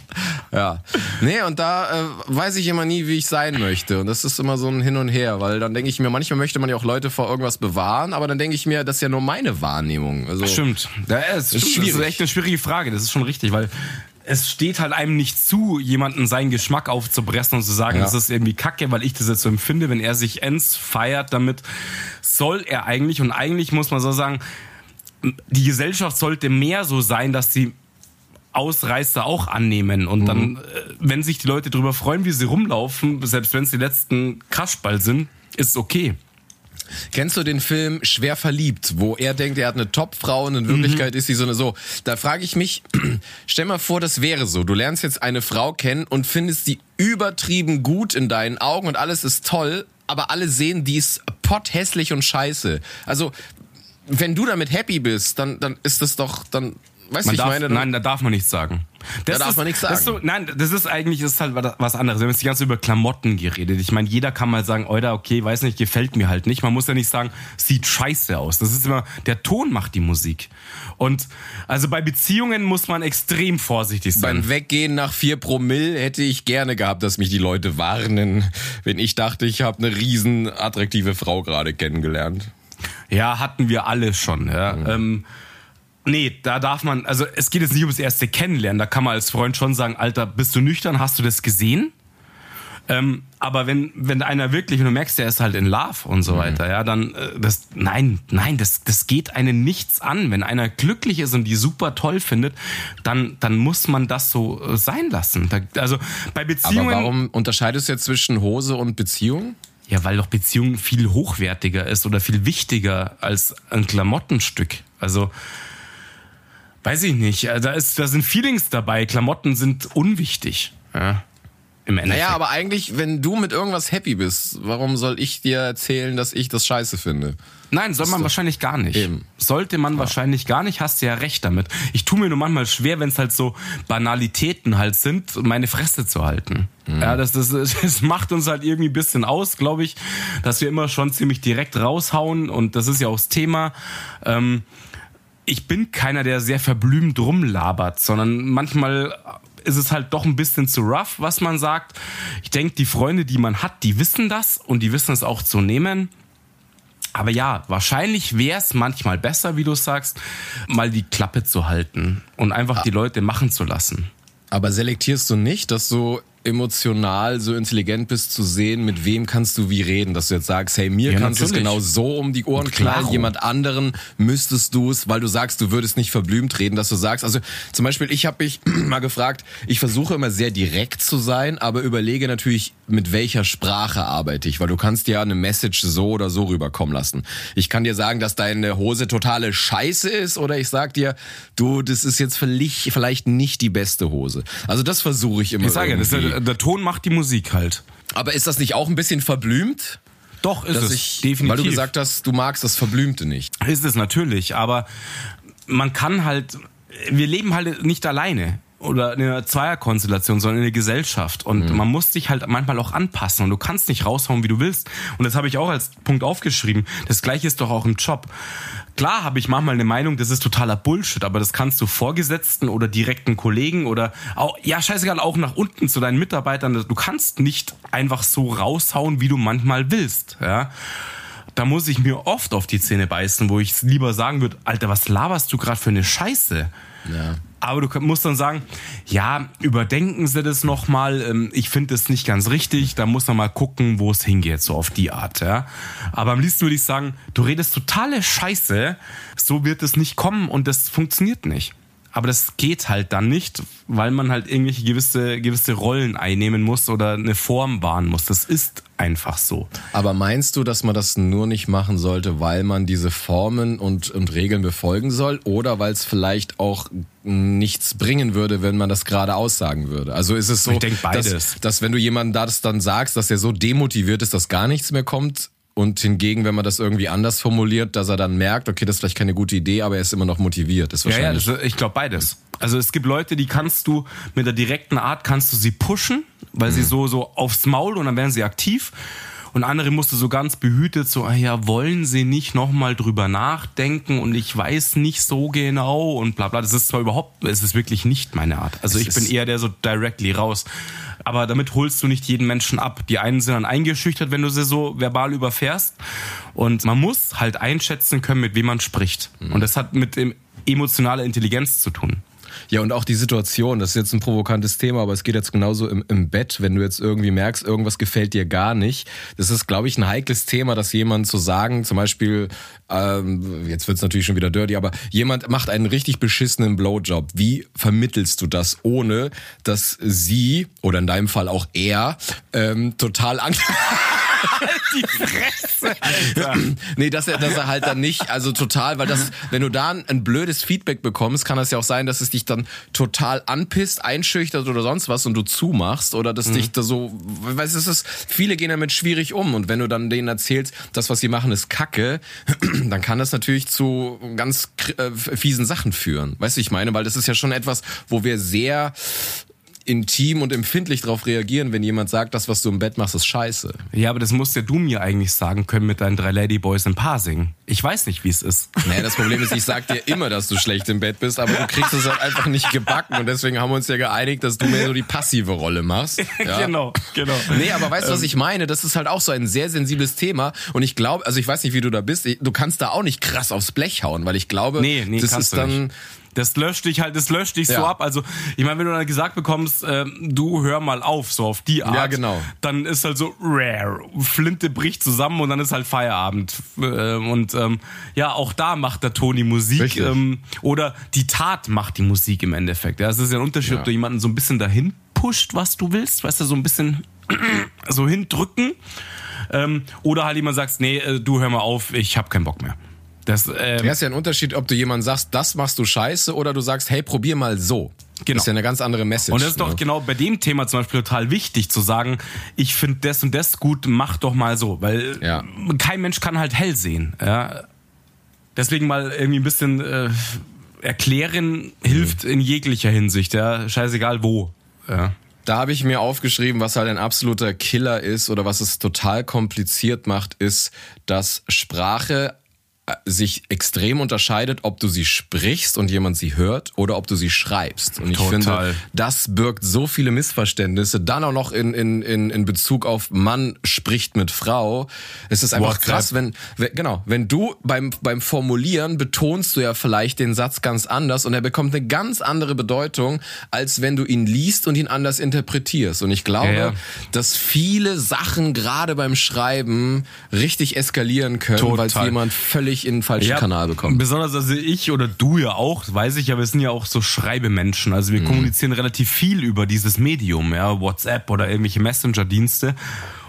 Ja. Nee, und da äh, weiß ich immer nie, wie ich sein möchte. Und das ist immer so ein Hin und Her, weil dann denke ich mir, manchmal möchte man ja auch Leute vor irgendwas bewahren, aber dann denke ich mir, das ist ja nur meine Wahrnehmung. Also, Stimmt. Ja, es stimmt. Das ist echt eine schwierige Frage. Das ist schon richtig, weil es steht halt einem nicht zu, jemanden seinen Geschmack aufzupressen und zu sagen, Ja. das ist irgendwie kacke, weil ich das jetzt so empfinde. Wenn er sich ends feiert damit, soll er eigentlich, und eigentlich muss man so sagen, die Gesellschaft sollte mehr so sein, dass sie Ausreißer auch annehmen und dann, äh, wenn sich die Leute darüber freuen, wie sie rumlaufen, selbst wenn es die letzten Kraschball sind, ist okay. Kennst du den Film Schwer verliebt, wo er denkt, er hat eine Topfrau und in Wirklichkeit ist sie so eine so. Da frage ich mich, stell mal vor, das wäre so. Du lernst jetzt eine Frau kennen und findest sie übertrieben gut in deinen Augen und alles ist toll, aber alle sehen, die ist potthässlich und scheiße. Also, wenn du damit happy bist, dann, dann ist das doch, dann, weißt du, Man ich darf, meine, nein, da darf man nichts sagen. Das Da darf ist, man nichts Das sagen. so, nein, das ist eigentlich das ist halt was anderes. Wir haben jetzt die ganze Zeit über Klamotten geredet. Ich meine, jeder kann mal sagen, Oida, okay, weiß nicht, gefällt mir halt nicht. Man muss ja nicht sagen, sieht scheiße aus. Das ist immer, der Ton macht die Musik. Und also bei Beziehungen muss man extrem vorsichtig sein. Beim Weggehen nach vier Promille hätte ich gerne gehabt, dass mich die Leute warnen, wenn ich dachte, ich habe eine riesen attraktive Frau gerade kennengelernt. Ja, hatten wir alle schon. Ja. Mhm. Ähm, nee, da darf man, also es geht jetzt nicht ums erste Kennenlernen. Da kann man als Freund schon sagen, Alter, bist du nüchtern? Hast du das gesehen? Ähm, aber wenn, wenn einer wirklich, und du merkst, der ist halt in Love und Mhm. so weiter, ja, dann, äh, das, nein, nein, das, das geht einen nichts an. Wenn einer glücklich ist und die super toll findet, dann, dann muss man das so äh, sein lassen. Da, also bei Aber Beziehungen. warum unterscheidest du jetzt zwischen Hose und Beziehung? Ja, weil doch Beziehung viel hochwertiger ist oder viel wichtiger als ein Klamottenstück. Also, weiß ich nicht. äh, Da, ist, da sind Feelings dabei. Klamotten sind unwichtig. Ja, Im Endeffekt. Naja, aber eigentlich, wenn du mit irgendwas happy bist, warum soll ich dir erzählen, dass ich das scheiße finde? Nein, soll man wahrscheinlich gar nicht. Eben. Sollte man wahrscheinlich gar nicht, hast du ja recht damit. Ich tue mir nur manchmal schwer, wenn es halt so Banalitäten halt sind, meine Fresse zu halten. Mhm. Ja, das, das, das macht uns halt irgendwie ein bisschen aus, glaube ich, dass wir immer schon ziemlich direkt raushauen und das ist ja auch das Thema. Ähm, ich bin keiner, der sehr verblümt rumlabert, sondern manchmal ist es halt doch ein bisschen zu rough, was man sagt. Ich denke, die Freunde, die man hat, die wissen das und die wissen es auch zu nehmen. Aber ja, wahrscheinlich wäre es manchmal besser, wie du sagst, mal die Klappe zu halten und einfach ah. die Leute machen zu lassen. Aber selektierst du nicht, dass du emotional so intelligent bist zu sehen, mit wem kannst du wie reden, dass du jetzt sagst, hey, mir ja, kannst du es genau so um die Ohren knallen, jemand anderen müsstest du es, weil du sagst, du würdest nicht verblümt reden, dass du sagst, also zum Beispiel, ich habe mich mal gefragt, ich versuche immer sehr direkt zu sein, aber überlege natürlich, mit welcher Sprache arbeite ich, weil du kannst ja eine Message so oder so rüberkommen lassen. Ich kann dir sagen, dass deine Hose totale Scheiße ist oder ich sag dir, du, das ist jetzt vielleicht nicht die beste Hose. Also das versuche ich immer. Ich sage, irgendwie. das der Ton macht die Musik halt. Aber ist das nicht auch ein bisschen verblümt? Doch, ist es. Ich, definitiv. Weil du gesagt hast, du magst das Verblümte nicht. Ist es natürlich, aber man kann halt, wir leben halt nicht alleine oder in einer Zweierkonstellation, sondern in der Gesellschaft. Und mhm. man muss sich halt manchmal auch anpassen und du kannst nicht raushauen, wie du willst. Und das habe ich auch als Punkt aufgeschrieben. Das gleiche ist doch auch im Job. Klar habe ich manchmal eine Meinung, das ist totaler Bullshit, aber das kannst du Vorgesetzten oder direkten Kollegen oder auch, ja, scheißegal, auch nach unten zu deinen Mitarbeitern. Du kannst nicht einfach so raushauen, wie du manchmal willst, ja da muss ich mir oft auf die Zähne beißen, wo ich lieber sagen würde, Alter, was laberst du gerade für eine Scheiße? Ja. Aber du musst dann sagen, ja, überdenken Sie das nochmal. Ähm, ich finde das nicht ganz richtig. Da muss man mal gucken, wo es hingeht, so auf die Art. Ja. Aber am liebsten würde ich sagen, du redest totale Scheiße. So wird es nicht kommen und das funktioniert nicht. Aber das geht halt dann nicht, weil man halt irgendwelche gewisse, gewisse Rollen einnehmen muss oder eine Form wahren muss. Das ist einfach so. Aber meinst du, dass man das nur nicht machen sollte, weil man diese Formen und, und Regeln befolgen soll oder weil es vielleicht auch nichts bringen würde, wenn man das gerade aussagen würde? Also ist es so, dass, dass wenn du jemandem das dann sagst, dass er so demotiviert ist, dass gar nichts mehr kommt, und hingegen, wenn man das irgendwie anders formuliert, dass er dann merkt, okay, das ist vielleicht keine gute Idee, aber er ist immer noch motiviert. Ist wahrscheinlich ja, ja, das, ich glaube beides. Also es gibt Leute, die kannst du mit der direkten Art kannst du sie pushen, weil mhm. sie so so aufs Maul und dann werden sie aktiv. Und andere musste so ganz behütet so, ah ja, wollen sie nicht nochmal drüber nachdenken und ich weiß nicht so genau und bla bla. Das ist zwar überhaupt, es ist wirklich nicht meine Art. Also es ich bin eher der so directly raus. Aber damit holst du nicht jeden Menschen ab. Die einen sind dann eingeschüchtert, wenn du sie so verbal überfährst. Und man muss halt einschätzen können, mit wem man spricht. Mhm. Und das hat mit dem emotionaler Intelligenz zu tun. Ja, und auch die Situation, das ist jetzt ein provokantes Thema, aber es geht jetzt genauso im, im Bett, wenn du jetzt irgendwie merkst, irgendwas gefällt dir gar nicht. Das ist, glaube ich, ein heikles Thema, dass jemand zu sagen, zum Beispiel, ähm, jetzt wird's natürlich schon wieder dirty, aber jemand macht einen richtig beschissenen Blowjob. Wie vermittelst du das, ohne dass sie, oder in deinem Fall auch er, ähm, total an halt die Fresse, Alter. nee, dass er, dass er halt dann nicht, also total, weil das, wenn du da ein, ein blödes Feedback bekommst, kann das ja auch sein, dass es dich dann total anpisst, einschüchtert oder sonst was und du zumachst oder dass mhm. dich da so, weißt du, es ist, viele gehen damit schwierig um und wenn du dann denen erzählst, das, was sie machen, ist Kacke, dann kann das natürlich zu ganz äh, fiesen Sachen führen. Weißt du, ich meine, weil das ist ja schon etwas, wo wir sehr intim und empfindlich darauf reagieren, wenn jemand sagt, das, was du im Bett machst, ist scheiße. Ja, aber das musst ja du mir eigentlich sagen können mit deinen drei Ladyboys im Parsing. Ich weiß nicht, wie es ist. Naja, das Problem ist, ich sag dir immer, dass du schlecht im Bett bist, aber du kriegst es halt einfach nicht gebacken und deswegen haben wir uns ja geeinigt, dass du mehr so die passive Rolle machst. Ja? genau, genau. Nee, aber weißt du, was ähm. ich meine? Das ist halt auch so ein sehr sensibles Thema und ich glaube, also ich weiß nicht, wie du da bist, du kannst da auch nicht krass aufs Blech hauen, weil ich glaube, nee, nee, das ist dann... Nicht das löscht dich halt, das löscht dich ja. so ab. Also, ich meine, wenn du dann gesagt bekommst, äh, du hör mal auf, so auf die Art, ja, genau. dann ist halt so rare. Flinte bricht zusammen und dann ist halt Feierabend. Äh, und ähm, ja, auch da macht der Toni Musik. Ähm, oder die Tat macht die Musik im Endeffekt. Ja, es ist ja ein Unterschied, ja. ob du jemanden so ein bisschen dahin pusht, was du willst, weißt du, so ein bisschen so hindrücken. Ähm, oder halt jemand sagst, nee, äh, du hör mal auf, ich hab keinen Bock mehr. Das, ähm, ja, ist ja ein Unterschied, ob du jemand sagst, das machst du scheiße, oder du sagst, hey, probier mal so. Genau. Das ist ja eine ganz andere Message. Und das ist doch ne? genau bei dem Thema zum Beispiel total wichtig zu sagen, ich finde das und das gut, mach doch mal so. Weil ja. kein Mensch kann halt hell sehen. Ja? Deswegen mal irgendwie ein bisschen äh, erklären hilft mhm. in jeglicher Hinsicht. Ja? Scheißegal wo. Ja. Da habe ich mir aufgeschrieben, was halt ein absoluter Killer ist oder was es total kompliziert macht, ist, dass Sprache sich extrem unterscheidet, ob du sie sprichst und jemand sie hört oder ob du sie schreibst. Und ich Total. finde, das birgt so viele Missverständnisse. Dann auch noch in, in, in, in Bezug auf Mann spricht mit Frau. Es ist einfach WhatsApp. krass, wenn, wenn, genau, wenn du beim, beim Formulieren betonst du ja vielleicht den Satz ganz anders und er bekommt eine ganz andere Bedeutung, als wenn du ihn liest und ihn anders interpretierst. Und ich glaube, Ja, ja. dass viele Sachen gerade beim Schreiben richtig eskalieren können, weil jemand völlig in den falschen Kanal bekommt. Besonders also ich oder du ja auch, weiß ich ja, wir sind ja auch so Schreibemenschen. Also Mhm. wir kommunizieren relativ viel über dieses Medium, ja, WhatsApp oder irgendwelche Messenger-Dienste.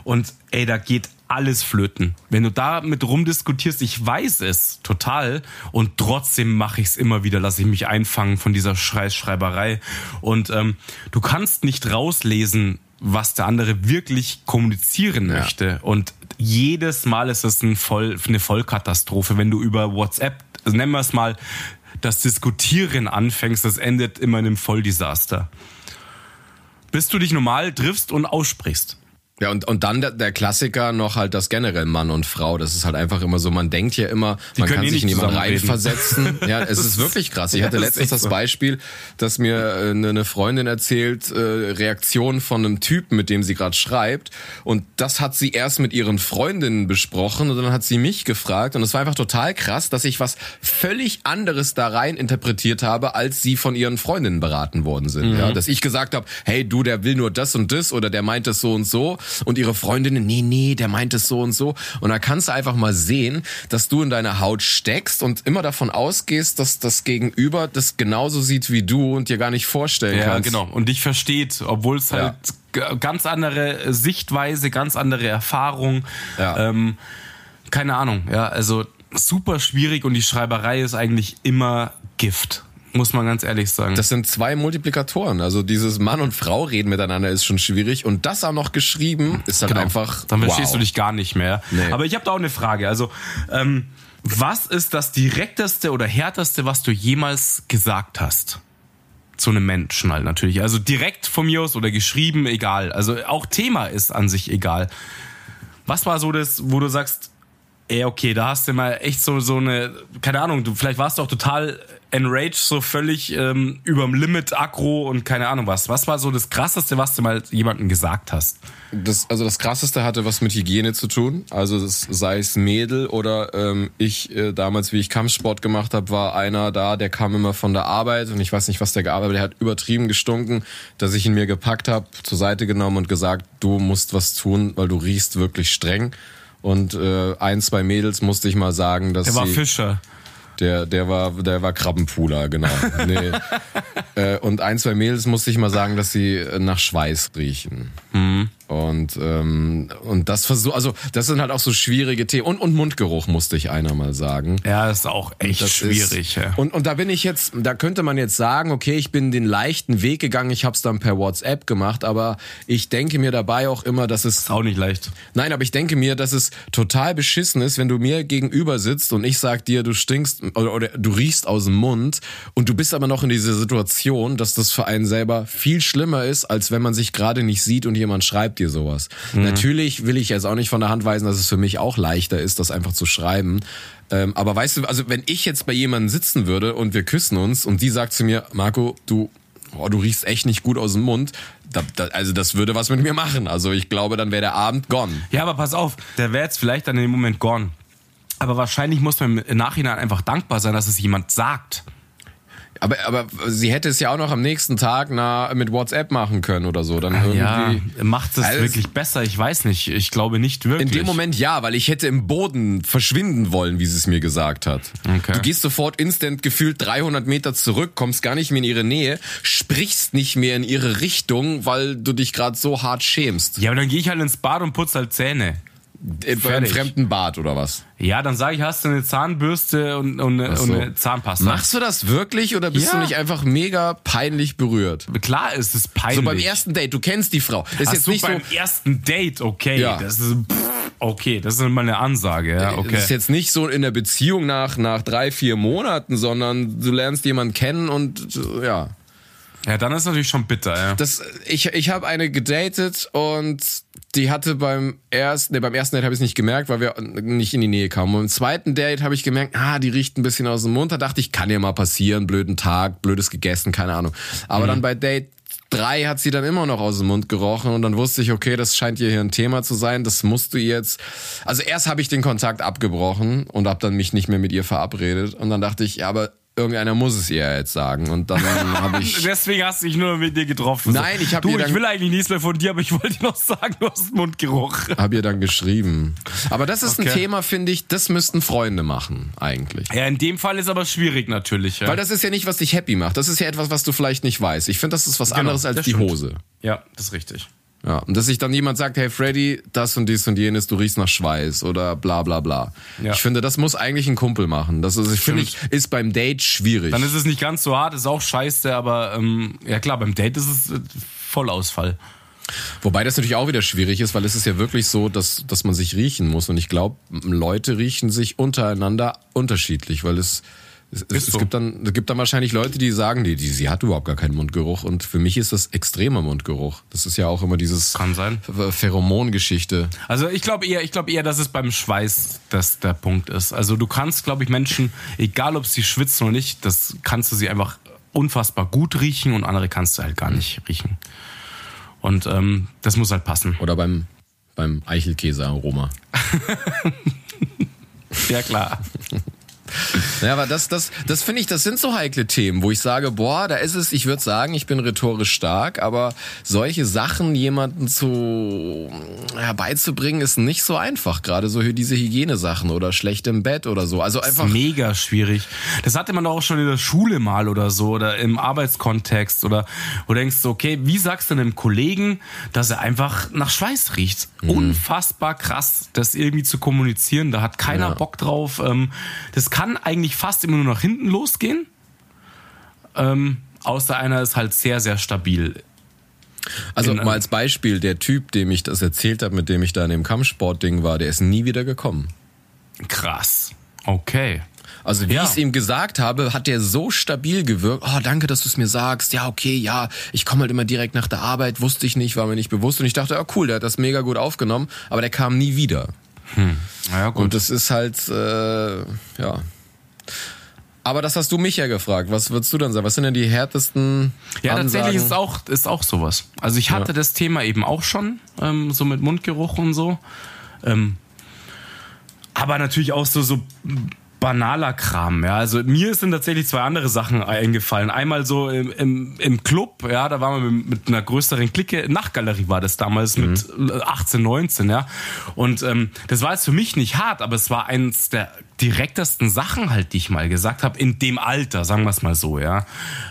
Und ey, da geht alles flöten. Wenn du da mit rumdiskutierst, ich weiß es total und trotzdem mache ich es immer wieder, lasse ich mich einfangen von dieser Schreißschreiberei. Und ähm, du kannst nicht rauslesen, was der andere wirklich kommunizieren Ja. möchte. Und jedes Mal ist es ein Voll, eine Vollkatastrophe, wenn du über WhatsApp, also nennen wir es mal, das Diskutieren anfängst, das endet immer in einem Volldesaster. Bis du dich normal triffst und aussprichst. Ja, und, und dann der, der Klassiker noch halt das generell Mann und Frau. Das ist halt einfach immer so, man denkt ja immer, man können kann eh sich in jemanden reinversetzen. Ja, es ist wirklich krass. Ich Ja, hatte das letztens das so. Beispiel, dass mir äh, eine eine Freundin erzählt, äh, Reaktion von einem Typen, mit dem sie gerade schreibt. Und das hat sie erst mit ihren Freundinnen besprochen und dann hat sie mich gefragt. Und es war einfach total krass, dass ich was völlig anderes da rein interpretiert habe, als sie von ihren Freundinnen beraten worden sind. Mhm. Ja, dass ich gesagt habe, hey du, der will nur das und das oder der meint es so und so. Und ihre Freundinnen, nee, nee, der meint es so und so. Und da kannst du einfach mal sehen, dass du in deiner Haut steckst und immer davon ausgehst, dass das Gegenüber das genauso sieht wie du und dir gar nicht vorstellen Ja, kannst. genau. Und dich versteht, obwohl es halt g- ganz andere Sichtweise, ganz andere Erfahrung. Ja. Ähm, keine Ahnung, ja, also super schwierig und die Schreiberei ist eigentlich immer Gift, muss man ganz ehrlich sagen. Das sind zwei Multiplikatoren. Also dieses Mann und Frau reden miteinander ist schon schwierig und das auch noch geschrieben ist halt Genau. einfach. Dann verstehst wow. du dich gar nicht mehr. Nee. Aber ich habe da auch eine Frage. Also, ähm, was ist das direkteste oder härteste, was du jemals gesagt hast? Zu einem Menschen halt natürlich. Also direkt von mir aus oder geschrieben, egal. Also auch Thema ist an sich egal. Was war so das, wo du sagst, ey, okay, da hast du mal echt so, so eine, keine Ahnung, du, vielleicht warst du auch total enraged, so völlig ähm, überm Limit, aggro und keine Ahnung was. Was war so das Krasseste, was du mal jemandem gesagt hast? Das, also das Krasseste hatte was mit Hygiene zu tun. Also das, sei es Mädel oder ähm, ich äh, damals, wie ich Kampfsport gemacht habe, war einer da, der kam immer von der Arbeit und ich weiß nicht, was der gearbeitet hat, der hat übertrieben gestunken, dass ich ihn mir gepackt habe, zur Seite genommen und gesagt, du musst was tun, weil du riechst wirklich streng. Und äh, ein, zwei Mädels musste ich mal sagen, dass Er war sie... Fischer. Der, der war, der war Krabbenpooler, genau. Nee. äh, und ein, zwei Mädels musste ich mal sagen, dass sie nach Schweiß riechen. Und, ähm, und das versuch, also, das sind halt auch so schwierige Themen. Und, und Mundgeruch musste ich einer mal sagen. Ja, ist auch echt Das schwierig. Ist, ja. und, und da bin ich jetzt, da könnte man jetzt sagen, okay, ich bin den leichten Weg gegangen, ich habe es dann per WhatsApp gemacht, aber ich denke mir dabei auch immer, dass es ist auch nicht leicht. Nein, aber ich denke mir, dass es total beschissen ist, wenn du mir gegenüber sitzt und ich sag dir, du stinkst oder, oder du riechst aus dem Mund und du bist aber noch in dieser Situation, dass das für einen selber viel schlimmer ist, als wenn man sich gerade nicht sieht und jemand schreibt dir sowas. Natürlich will ich jetzt auch nicht von der Hand weisen, dass es für mich auch leichter ist, das einfach zu schreiben. Ähm, aber weißt du, also wenn ich jetzt bei jemandem sitzen würde und wir küssen uns und die sagt zu mir, Marco, du oh, du riechst echt nicht gut aus dem Mund. Da, da, also das würde was mit mir machen. Also ich glaube, dann wäre der Abend gone. Ja, aber pass auf, der wäre jetzt vielleicht dann in dem Moment gone. Aber wahrscheinlich muss man im Nachhinein einfach dankbar sein, dass es jemand sagt. Aber, aber sie hätte es ja auch noch am nächsten Tag na, mit WhatsApp machen können oder so. Dann irgendwie. Ja, macht es Also- wirklich besser? Ich weiß nicht. Ich glaube nicht wirklich. In dem Moment ja, weil ich hätte im Boden verschwinden wollen, wie sie es mir gesagt hat. Okay. Du gehst sofort instant gefühlt 300 Meter zurück, kommst gar nicht mehr in ihre Nähe, sprichst nicht mehr in ihre Richtung, weil du dich gerade so hart schämst. Ja, aber dann gehe ich halt ins Bad und putze halt Zähne. Im Fertig. fremden Bad oder was? Ja, dann sage ich, hast du eine Zahnbürste und, und, eine- so. und eine Zahnpasta. Machst du das wirklich oder bist Ja. du nicht einfach mega peinlich berührt? Klar ist es peinlich. So beim ersten Date, du kennst die Frau. Das ist Ach jetzt so, nicht so, beim ersten Date, okay. Ja. Das ist, okay, das ist mal eine Ansage, ja, okay. das ist jetzt nicht so in der Beziehung nach, nach drei, vier Monaten, sondern du lernst jemanden kennen und äh, ja. Ja, dann ist natürlich schon bitter, ja. Das, ich ich habe eine gedatet und die hatte beim ersten, nee, beim ersten Date habe ich es nicht gemerkt, weil wir nicht in die Nähe kamen. Und beim zweiten Date habe ich gemerkt, ah, die riecht ein bisschen aus dem Mund. Da dachte ich, kann ja mal passieren, blöden Tag, blödes gegessen, keine Ahnung. Aber mhm. dann bei Date drei hat sie dann immer noch aus dem Mund gerochen und dann wusste ich, okay, das scheint hier ein Thema zu sein, das musst du jetzt. Also erst habe ich den Kontakt abgebrochen und habe dann mich nicht mehr mit ihr verabredet und dann dachte ich, ja, aber irgendeiner muss es ihr jetzt sagen. Und dann habe ich. Deswegen hast du dich nur mit dir getroffen. Nein, ich habe Du, ich will eigentlich nichts mehr von dir, aber ich wollte dir noch sagen, du hast Mundgeruch. Hab ihr dann geschrieben. Aber das ist okay. ein Thema, finde ich, das müssten Freunde machen, eigentlich. Ja, in dem Fall ist aber schwierig natürlich. Ja. Weil das ist ja nicht, was dich happy macht. Das ist ja etwas, was du vielleicht nicht weißt. Ich finde, das ist was genau, anderes als die stimmt. Hose. Ja, das ist richtig. Ja, und dass sich dann jemand sagt, hey Freddy, das und dies und jenes, du riechst nach Schweiß oder bla bla bla. Ja. Ich finde, das muss eigentlich ein Kumpel machen. Das ist, ich finde, ich, ist beim Date schwierig. Dann ist es nicht ganz so hart, ist auch scheiße, aber ähm, ja klar, beim Date ist es äh, Vollausfall. Wobei das natürlich auch wieder schwierig ist, weil es ist ja wirklich so, dass, dass man sich riechen muss. Und ich glaube, Leute riechen sich untereinander unterschiedlich, weil es es, es, so. gibt dann, es gibt dann wahrscheinlich Leute, die sagen, die, die, sie hat überhaupt gar keinen Mundgeruch. Und für mich ist das extremer Mundgeruch. Das ist ja auch immer dieses Kann sein. Pheromongeschichte. Also ich glaube eher, ich glaube eher, dass es beim Schweiß das der Punkt ist. Also du kannst, glaube ich, Menschen, egal ob sie schwitzen oder nicht, das kannst du sie einfach unfassbar gut riechen und andere kannst du halt gar nicht riechen. Und ähm, das muss halt passen. Oder beim, beim Eichelkäse-Aroma. ja, klar. Ja, aber das, das, das finde ich, das sind so heikle Themen, wo ich sage, boah, da ist es, ich würde sagen, ich bin rhetorisch stark, aber solche Sachen jemanden zu herbeizubringen, ist nicht so einfach. Gerade so diese Hygienesachen oder schlecht im Bett oder so. Also einfach. mega schwierig. Das hatte man auch schon in der Schule mal oder so oder im Arbeitskontext oder wo du denkst so, okay, wie sagst du einem Kollegen, dass er einfach nach Schweiß riecht? Mhm. Unfassbar krass, das irgendwie zu kommunizieren. Da hat keiner ja. Bock drauf. Ähm, das kann kann eigentlich fast immer nur nach hinten losgehen. Ähm, außer einer ist halt sehr, sehr stabil. Also mal als Beispiel, der Typ, dem ich das erzählt habe, mit dem ich da in dem Kampfsportding war, der ist nie wieder gekommen. Krass. Okay. Also wie ja. ich es ihm gesagt habe, hat der so stabil gewirkt. Oh, danke, dass du es mir sagst. Ja, okay, ja, ich komme halt immer direkt nach der Arbeit, wusste ich nicht, war mir nicht bewusst. Und ich dachte, oh cool, der hat das mega gut aufgenommen, aber der kam nie wieder. Hm. Ja, gut. Und das ist halt, äh, ja. Aber das hast du mich ja gefragt. Was würdest du dann sagen? Was sind denn die härtesten? Ja, Ansagen? tatsächlich ist auch ist auch sowas. Also ich hatte ja. das Thema eben auch schon, ähm, so mit Mundgeruch und so. Ähm, aber natürlich auch so so banaler Kram. Ja, also mir sind tatsächlich zwei andere Sachen eingefallen. Einmal so im, im, im Club, ja, da waren wir mit, mit einer größeren Clique. Nachtgalerie war das damals mhm. mit 18, 19, ja. Und ähm, das war jetzt für mich nicht hart, aber es war eins der direktesten Sachen halt, die ich mal gesagt habe, in dem Alter, sagen wir es mal so, ja.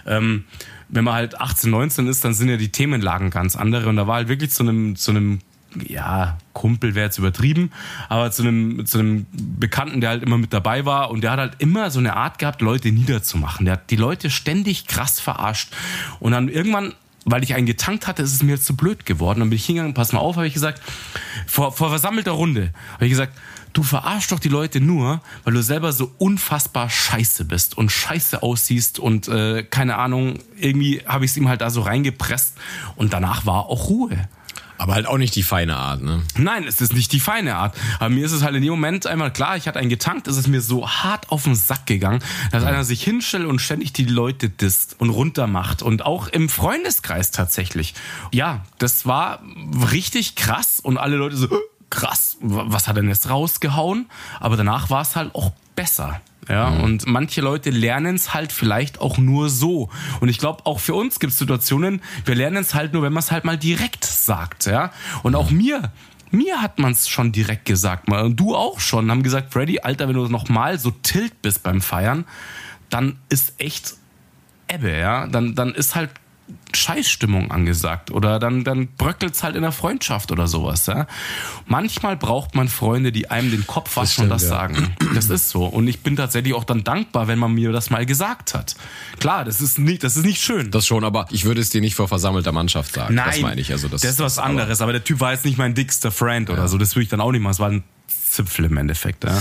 Ähm, wenn man halt 18, 19 ist, dann sind ja die Themenlagen ganz andere. Und da war halt wirklich zu einem, zu einem ja, Kumpel wäre jetzt übertrieben, aber zu einem, zu einem Bekannten, der halt immer mit dabei war und der hat halt immer so eine Art gehabt, Leute niederzumachen. Der hat die Leute ständig krass verarscht. Und dann irgendwann weil ich einen getankt hatte, ist es mir jetzt zu blöd geworden. Dann bin ich hingegangen, pass mal auf, habe ich gesagt, vor, vor versammelter Runde, habe ich gesagt, du verarschst doch die Leute nur, weil du selber so unfassbar scheiße bist und scheiße aussiehst und äh, keine Ahnung, irgendwie habe ich es ihm halt da so reingepresst und danach war auch Ruhe. Aber halt auch nicht die feine Art, ne? Nein, es ist nicht die feine Art. Aber mir ist es halt in dem Moment einmal klar, ich hatte einen getankt, es ist mir so hart auf den Sack gegangen, dass einer sich hinstellt und ständig die Leute disst und runtermacht. Und auch im Freundeskreis tatsächlich. Ja, das war richtig krass und alle Leute so, krass, was hat er denn jetzt rausgehauen? Aber danach war es halt auch besser. Ja, mhm. und manche Leute lernen es halt vielleicht auch nur so. Und ich glaube, auch für uns gibt es Situationen, wir lernen es halt nur, wenn man es halt mal direkt sagt, ja. Und auch mir, mir hat man es schon direkt gesagt mal. Und du auch schon, haben gesagt, Freddy, Alter, wenn du noch mal so tilt bist beim Feiern, dann ist echt Ebbe, ja. Dann, dann ist halt Scheißstimmung angesagt oder dann, dann bröckelt's halt in der Freundschaft oder sowas. Ja? Manchmal braucht man Freunde, die einem den Kopf waschen und das ja. sagen. Das ist so. Und ich bin tatsächlich auch dann dankbar, wenn man mir das mal gesagt hat. Klar, das ist nicht, das ist nicht schön. Das schon, aber ich würde es dir nicht vor versammelter Mannschaft sagen. Nein, das meine ich. Also das, das ist was anderes. Aber, aber, der Typ war jetzt nicht mein dickster Friend oder ja. so. Das würde ich dann auch nicht machen. Es war ein Schwanzzipfel im Endeffekt. Ja.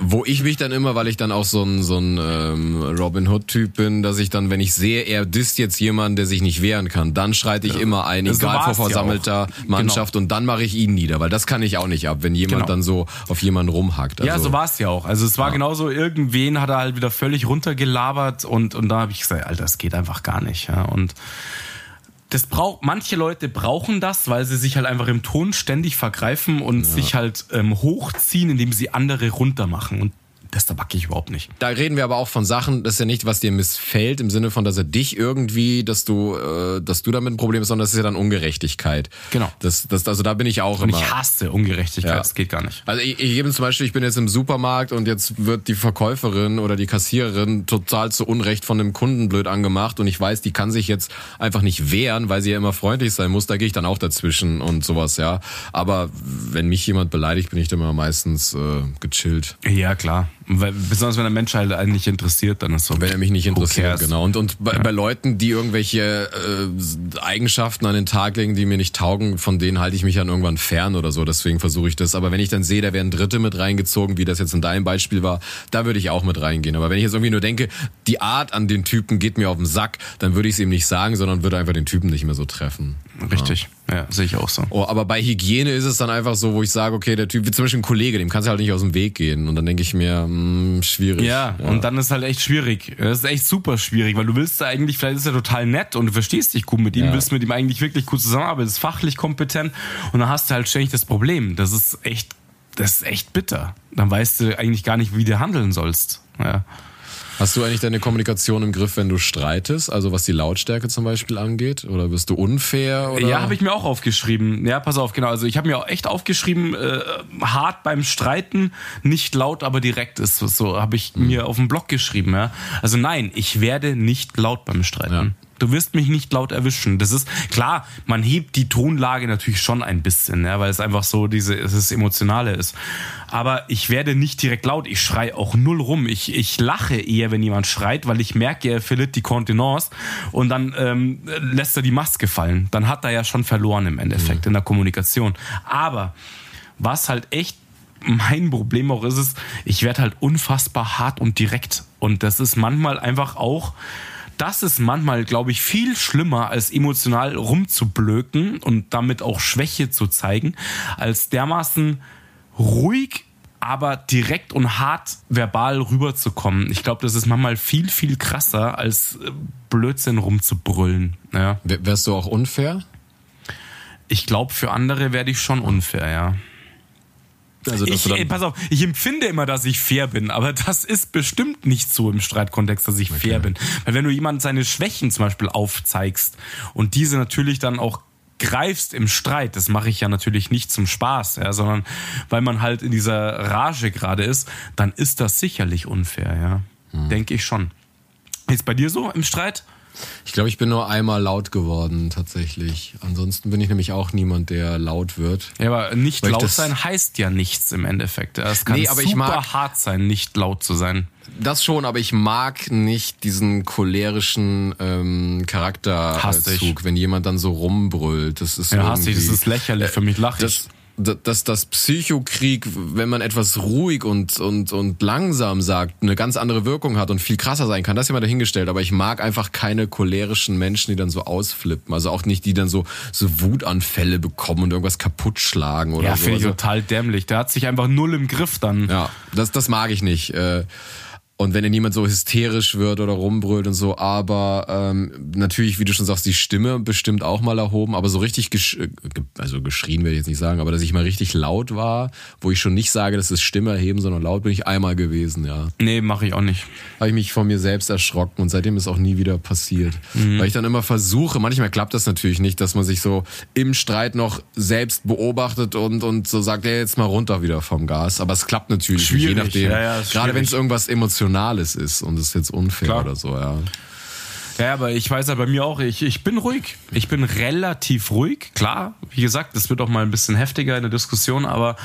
Wo ich mich dann immer, weil ich dann auch so ein, so ein ähm, Robin Hood-Typ bin, dass ich dann, wenn ich sehe, er disst jetzt jemanden, der sich nicht wehren kann, dann schreite ich ja. immer ein, egal so vor versammelter ja Mannschaft genau. und dann mache ich ihn nieder, weil das kann ich auch nicht ab, wenn jemand genau. dann so auf jemanden rumhackt. Also, ja, so war es ja auch. Also es war genauso, irgendwen hat er halt wieder völlig runtergelabert und, und da habe ich gesagt, Alter, das geht einfach gar nicht. Ja. Und das braucht manche Leute brauchen das, weil sie sich halt einfach im Ton ständig vergreifen und ja. sich halt ähm, hochziehen, indem sie andere runtermachen. Und das tabak ich überhaupt nicht. Da reden wir aber auch von Sachen, das ist ja nicht, was dir missfällt, im Sinne von, dass er dich irgendwie, dass du, äh, dass du damit ein Problem hast, sondern das ist ja dann Ungerechtigkeit. Genau. Das, das, also da bin ich auch und immer. ich hasse Ungerechtigkeit, ja. das geht gar nicht. Also ich, ich gebe zum Beispiel, ich bin jetzt im Supermarkt und jetzt wird die Verkäuferin oder die Kassiererin total zu Unrecht von dem Kunden blöd angemacht und ich weiß, die kann sich jetzt einfach nicht wehren, weil sie ja immer freundlich sein muss, da gehe ich dann auch dazwischen und sowas, ja. Aber wenn mich jemand beleidigt, bin ich dann immer meistens äh, gechillt. Ja, klar. Weil, besonders wenn der Mensch halt einen nicht interessiert, dann ist so. Wenn er mich nicht interessiert, genau. Und, und bei, ja. bei Leuten, die irgendwelche äh, Eigenschaften an den Tag legen, die mir nicht taugen, von denen halte ich mich dann irgendwann fern oder so. Deswegen versuche ich das. Aber wenn ich dann sehe, da werden Dritte mit reingezogen, wie das jetzt in deinem Beispiel war, da würde ich auch mit reingehen. Aber wenn ich jetzt irgendwie nur denke, die Art an den Typen geht mir auf den Sack, dann würde ich es ihm nicht sagen, sondern würde einfach den Typen nicht mehr so treffen. Richtig. Ja. Ja, sehe ich auch so. Oh, aber bei Hygiene ist es dann einfach so, wo ich sage, okay, der Typ, wie zum Beispiel ein Kollege, dem kannst du halt nicht aus dem Weg gehen. Und dann denke ich mir, mh, hm, schwierig. Ja, ja, und dann ist halt echt schwierig. Das ist echt super schwierig, weil du willst da eigentlich, vielleicht ist er total nett und du verstehst dich gut mit ihm, ja. willst mit ihm eigentlich wirklich gut zusammenarbeiten, ist fachlich kompetent und dann hast du halt ständig das Problem. Das ist echt, das ist echt bitter. Dann weißt du eigentlich gar nicht, wie du handeln sollst. Ja. Hast du eigentlich deine Kommunikation im Griff, wenn du streitest? Also was die Lautstärke zum Beispiel angeht? Oder bist du unfair? Oder? Ja, habe ich mir auch aufgeschrieben. Ja, pass auf, genau. Also ich habe mir auch echt aufgeschrieben, äh, hart beim Streiten, nicht laut, aber direkt ist. So habe ich mhm. mir auf dem Blog geschrieben. Ja. Also nein, ich werde nicht laut beim Streiten. Ja. Du wirst mich nicht laut erwischen. Das ist klar, man hebt die Tonlage natürlich schon ein bisschen, ja, weil es einfach so diese, es ist emotionale ist. Aber ich werde nicht direkt laut. Ich schrei auch null rum. Ich, ich lache eher, wenn jemand schreit, weil ich merke, er verliert die Kontenance und dann ähm, lässt er die Maske fallen. Dann hat er ja schon verloren im Endeffekt mhm. in der Kommunikation. Aber was halt echt mein Problem auch ist, ist, ich werde halt unfassbar hart und direkt. Und das ist manchmal einfach auch das ist manchmal, glaube ich, viel schlimmer, als emotional rumzublöken und damit auch Schwäche zu zeigen, als dermaßen ruhig aber direkt und hart verbal rüberzukommen. Ich glaube, das ist manchmal viel, viel krasser, als äh, Blödsinn rumzubrüllen. Ja. Wärst du auch unfair? Ich glaube, für andere werde ich schon unfair, ja. Also, ich, ey, pass auf, ich empfinde immer, dass ich fair bin, aber das ist bestimmt nicht so im Streitkontext, dass ich okay. fair bin. Weil wenn du jemand seine Schwächen zum Beispiel aufzeigst und diese natürlich dann auch greifst im Streit, das mache ich ja natürlich nicht zum Spaß, ja, sondern weil man halt in dieser Rage gerade ist, dann ist das sicherlich unfair, ja. Hm. Denke ich schon. Ist bei dir so im Streit? Ich glaube, ich bin nur einmal laut geworden, tatsächlich. Ansonsten bin ich nämlich auch niemand, der laut wird. Ja, aber nicht laut sein heißt ja nichts im Endeffekt. Es kann nee, aber super ich mag, hart sein, nicht laut zu sein. Das schon, aber ich mag nicht diesen cholerischen ähm, Charakterzug, wenn jemand dann so rumbrüllt. Das ist ja, irgendwie, das ist lächerlich. Für mich lache ich dass das Psychokrieg, wenn man etwas ruhig und, und, und langsam sagt, eine ganz andere Wirkung hat und viel krasser sein kann, das ist ja mal dahingestellt. Aber ich mag einfach keine cholerischen Menschen, die dann so ausflippen. Also auch nicht, die dann so, so Wutanfälle bekommen und irgendwas kaputt schlagen oder ja, so. Ja, finde ich also, total dämlich. Der hat sich einfach null im Griff dann. Ja, das, das mag ich nicht. Äh, und wenn dann jemand so hysterisch wird oder rumbrüllt und so, aber ähm, natürlich, wie du schon sagst, die Stimme bestimmt auch mal erhoben, aber so richtig, gesch äh, also geschrien will ich jetzt nicht sagen, aber dass ich mal richtig laut war, wo ich schon nicht sage, das ist Stimme erheben, sondern laut bin ich einmal gewesen, ja. Nee, mache ich auch nicht. Habe ich mich von mir selbst erschrocken und seitdem ist auch nie wieder passiert. Mhm. Weil ich dann immer versuche, manchmal klappt das natürlich nicht, dass man sich so im Streit noch selbst beobachtet und, und so sagt, ja, jetzt mal runter wieder vom Gas. Aber es klappt natürlich schwierig. je nachdem. Ja, ja, Gerade wenn es irgendwas emotional Emotionales ist und es ist jetzt unfair Klar. oder so, ja. Ja, aber ich weiß ja bei mir auch, ich, ich bin ruhig. Ich bin relativ ruhig. Klar, wie gesagt, das wird auch mal ein bisschen heftiger in der Diskussion, aber,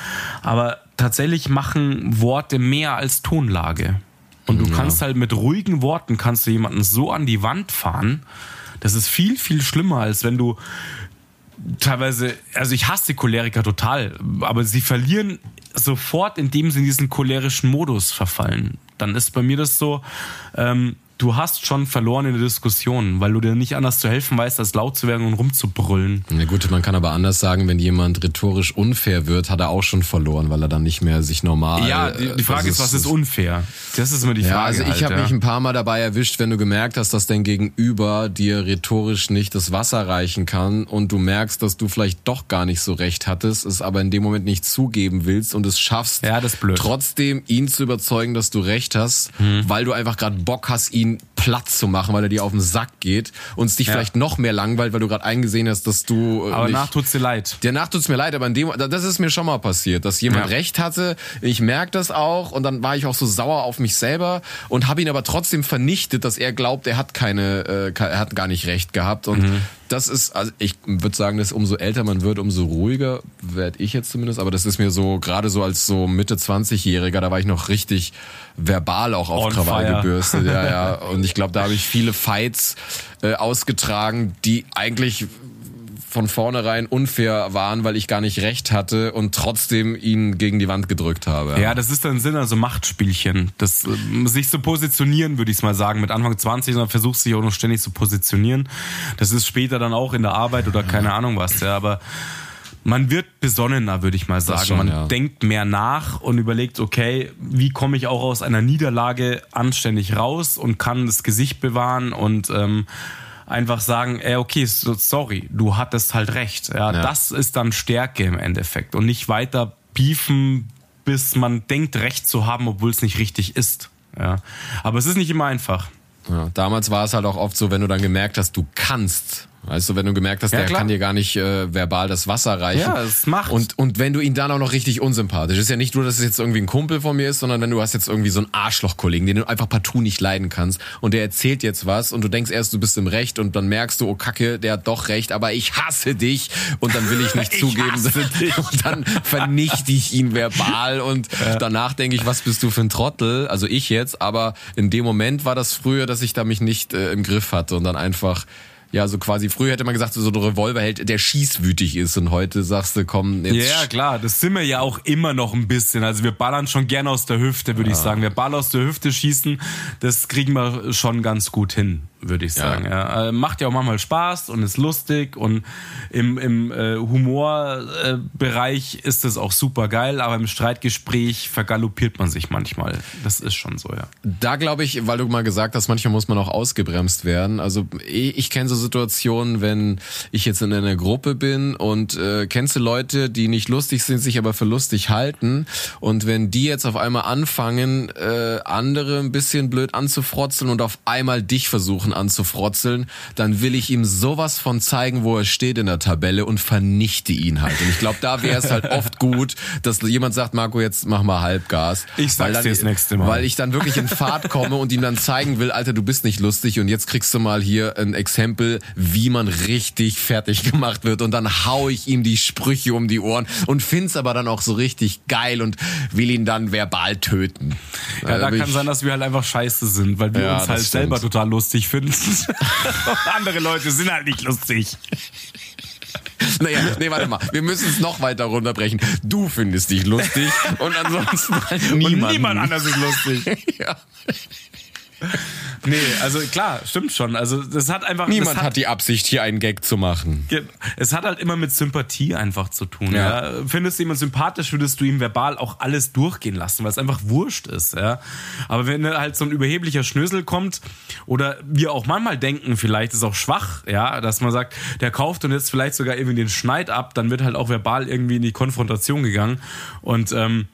aber tatsächlich machen Worte mehr als Tonlage. Und du ja. kannst halt mit ruhigen Worten kannst du jemanden so an die Wand fahren. Das ist viel, viel schlimmer, als wenn du teilweise, also ich hasse Choleriker total, aber sie verlieren sofort in dem Sinne diesen cholerischen Modus verfallen. Dann ist bei mir das so, ähm, du hast schon verloren in der Diskussion, weil du dir nicht anders zu helfen weißt, als laut zu werden und rumzubrüllen. Na gut, man kann aber anders sagen, wenn jemand rhetorisch unfair wird, hat er auch schon verloren, weil er dann nicht mehr sich normal. Ja, die, die Frage ist, was ist unfair? Das ist immer die Frage. Ja, also ich halt, habe ja. mich ein paar Mal dabei erwischt, wenn du gemerkt hast, dass dein Gegenüber dir rhetorisch nicht das Wasser reichen kann und du merkst, dass du vielleicht doch gar nicht so recht hattest, es aber in dem Moment nicht zugeben willst und es schaffst, ja, ist trotzdem ihn zu überzeugen, dass du recht hast, hm. weil du einfach gerade Bock hast, ihn and Platz zu machen, weil er dir auf den Sack geht und es dich ja. vielleicht noch mehr langweilt, weil du gerade eingesehen hast, dass du. Äh, aber nicht, nach tut's dir leid. Der nach tut's mir leid, aber in dem, das ist mir schon mal passiert, dass jemand ja. recht hatte. Ich merke das auch und dann war ich auch so sauer auf mich selber und habe ihn aber trotzdem vernichtet, dass er glaubt, er hat keine, äh, er hat gar nicht recht gehabt und mhm das ist, also ich würde sagen, dass umso älter man wird, umso ruhiger werde ich jetzt zumindest. Aber das ist mir so, gerade so als so Mitte 20-Jähriger, da war ich noch richtig verbal auch auf Krawall gebürstet. Ja, ja. Und ich glaube, da habe ich viele Fights äh, ausgetragen, die eigentlich von vornherein unfair waren, weil ich gar nicht recht hatte und trotzdem ihn gegen die Wand gedrückt habe. Ja, das ist dann Sinn, also Machtspielchen. Das, äh, sich zu positionieren, würde ich mal sagen. Mit Anfang 20, dann versuchst du dich auch noch ständig zu positionieren. Das ist später dann auch in der Arbeit oder keine Ahnung was, ja, aber man wird besonnener, würde ich mal sagen. Schon, man ja. denkt mehr nach und überlegt, okay, wie komme ich auch aus einer Niederlage anständig raus und kann das Gesicht bewahren und ähm, einfach sagen, ey, okay, sorry, du hattest halt recht. Ja, ja. Das ist dann Stärke im Endeffekt und nicht weiter beefen, bis man denkt, recht zu haben, obwohl es nicht richtig ist. Ja. Aber es ist nicht immer einfach. Ja, damals war es halt auch oft so, wenn du dann gemerkt hast, du kannst Weißt du, wenn du gemerkt hast, ja, der klar. kann dir gar nicht äh, verbal das Wasser reichen. Ja, es macht. Und, und wenn du ihn dann auch noch richtig unsympathisch, ist ja nicht nur, dass es jetzt irgendwie ein Kumpel von mir ist, sondern wenn du hast jetzt irgendwie so einen Arschlochkollegen, den du einfach partout nicht leiden kannst und der erzählt jetzt was und du denkst erst, du bist im Recht und dann merkst du, oh Kacke, der hat doch recht, aber ich hasse dich und dann will ich nicht ich zugeben. Und dann vernichte ich ihn verbal und ja. danach denke ich, was bist du für ein Trottel? Also ich jetzt, aber in dem Moment war das früher, dass ich da mich nicht äh, im Griff hatte und dann einfach ja, so quasi früher hätte man gesagt, so ein Revolverheld, der schießwütig ist und heute sagst du, komm, jetzt. Ja, klar, das sind wir ja auch immer noch ein bisschen. Also wir ballern schon gern aus der Hüfte, würde ja. ich sagen. Wir ballern aus der Hüfte schießen, das kriegen wir schon ganz gut hin würde ich sagen. Ja. ja. Äh, macht ja auch manchmal Spaß und ist lustig und im, im äh, Humorbereich äh, ist es auch super geil, aber im Streitgespräch vergaloppiert man sich manchmal. Das ist schon so, ja. Da glaube ich, weil du mal gesagt hast, manchmal muss man auch ausgebremst werden. Also ich, ich kenne so Situationen, wenn ich jetzt in einer Gruppe bin und äh, kennst du Leute, die nicht lustig sind, sich aber für lustig halten und wenn die jetzt auf einmal anfangen, äh, andere ein bisschen blöd anzufrotzeln und auf einmal dich versuchen anzufrotzeln, dann will ich ihm sowas von zeigen, wo er steht in der Tabelle und vernichte ihn halt. Und ich glaube, da wäre es halt oft gut, dass jemand sagt, Marco, jetzt mach mal Halbgas. Ich sag's dann, dir das nächste Mal. Weil ich dann wirklich in Fahrt komme und ihm dann zeigen will, Alter, du bist nicht lustig und jetzt kriegst du mal hier ein Exempel, wie man richtig fertig gemacht wird und dann hau ich ihm die Sprüche um die Ohren und find's aber dann auch so richtig geil und will ihn dann verbal töten. Ja, da, da kann sein, dass wir halt einfach scheiße sind, weil wir ja, uns halt stimmt. selber total lustig finden andere Leute sind halt nicht lustig. Naja, nee, warte mal. Wir müssen es noch weiter runterbrechen. Du findest dich lustig und ansonsten halt niemand. Niemand anders ist lustig. ja. Nee, also klar, stimmt schon. Also das hat einfach. Niemand hat, hat, die Absicht, hier einen Gag zu machen. Es hat halt immer mit Sympathie einfach zu tun. Ja. ja. Findest du jemand sympathisch, würdest du ihm verbal auch alles durchgehen lassen, weil es einfach wurscht ist. Ja. Aber wenn halt so ein überheblicher Schnösel kommt oder wir auch manchmal denken, vielleicht ist auch schwach, ja, dass man sagt, der kauft und jetzt vielleicht sogar irgendwie den Schneid ab, dann wird halt auch verbal irgendwie in die Konfrontation gegangen und ähm,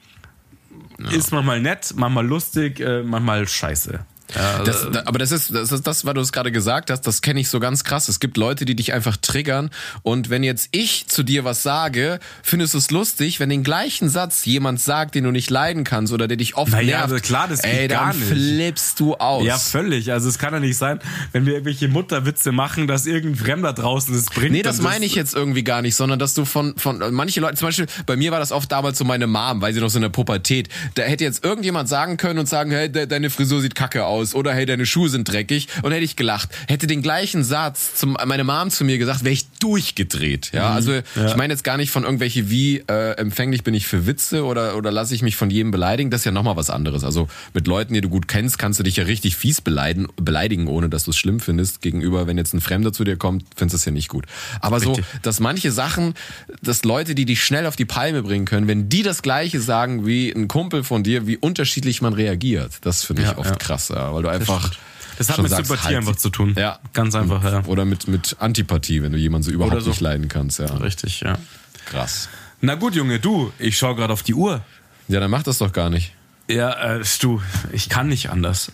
ja. ist manchmal nett, manchmal lustig, äh, manchmal scheiße. Ja, das, also, aber das ist, das ist das, was du es gerade gesagt hast, das kenne ich so ganz krass. Es gibt Leute, die dich einfach triggern. Und wenn jetzt ich zu dir was sage, findest du es lustig, wenn den gleichen Satz jemand sagt, den du nicht leiden kannst oder der dich oft naja, nervt. Also klar, das geht ey, gar nicht. flippst du aus. Ja, völlig. Also es kann ja nicht sein, wenn wir irgendwelche Mutterwitze machen, dass irgendein Fremder draußen das bringt. Nee, das meine ich jetzt irgendwie gar nicht, sondern dass du von, von manche Leute, zum Beispiel bei mir war das oft damals so meine Mom, weil sie noch so in der Pubertät, da hätte jetzt irgendjemand sagen können und sagen, hey, de deine Frisur sieht kacke aus aus oder hey, deine Schuhe sind dreckig und hätte ich gelacht. Hätte den gleichen Satz zum, meine Mom zu mir gesagt, wäre ich durchgedreht. Ja, also ich meine jetzt gar nicht von irgendwelche wie äh, empfänglich bin ich für Witze oder oder lasse ich mich von jedem beleidigen. Das ist ja nochmal was anderes. Also mit Leuten, die du gut kennst, kannst du dich ja richtig fies beleidigen, beleidigen ohne dass du es schlimm findest. Gegenüber, wenn jetzt ein Fremder zu dir kommt, findest du es ja nicht gut. Aber Richtig. so, dass manche Sachen, dass Leute, die dich schnell auf die Palme bringen können, wenn die das Gleiche sagen wie ein Kumpel von dir, wie unterschiedlich man reagiert, das finde ich Ja, oft ja. krass, ja, weil du einfach Das hat mit sagst, Sympathie halt einfach zu tun. Ja. Ganz einfach, ja. Oder mit, mit Antipathie, wenn du jemanden so überhaupt so. nicht leiden kannst, ja. Richtig, ja. Krass. Na gut, Junge, du, ich schaue gerade auf die Uhr. Ja, dann mach das doch gar nicht. Ja, äh, du, ich kann nicht anders.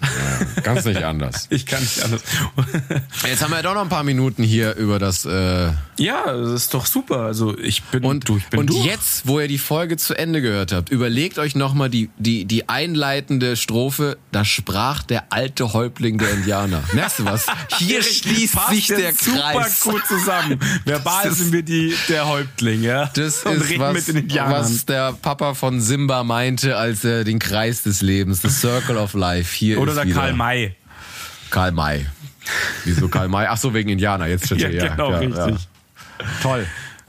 Ganz nicht anders. Ich kann nicht anders. Jetzt haben wir ja doch noch ein paar Minuten hier über das äh, ja, das ist doch super. Also ich bin und, du, ich bin und durch. jetzt, wo ihr die Folge zu Ende gehört habt, überlegt euch nochmal die, die, die einleitende Strophe, da sprach der alte Häuptling der Indianer. Merkst du was? Hier schließt sich der jetzt super Kreis. gut zusammen. Verbal sind wir die, der Häuptling, ja. Das Und ist reden was, mit den Indianern. was der Papa von Simba meinte, als er den Kreis des Lebens, the Circle of Life, hier Oder ist der wieder Karl May. Karl May. Wieso Karl May? Ach so, wegen Indianer, jetzt steht Ja, hier. genau, richtig. Toll.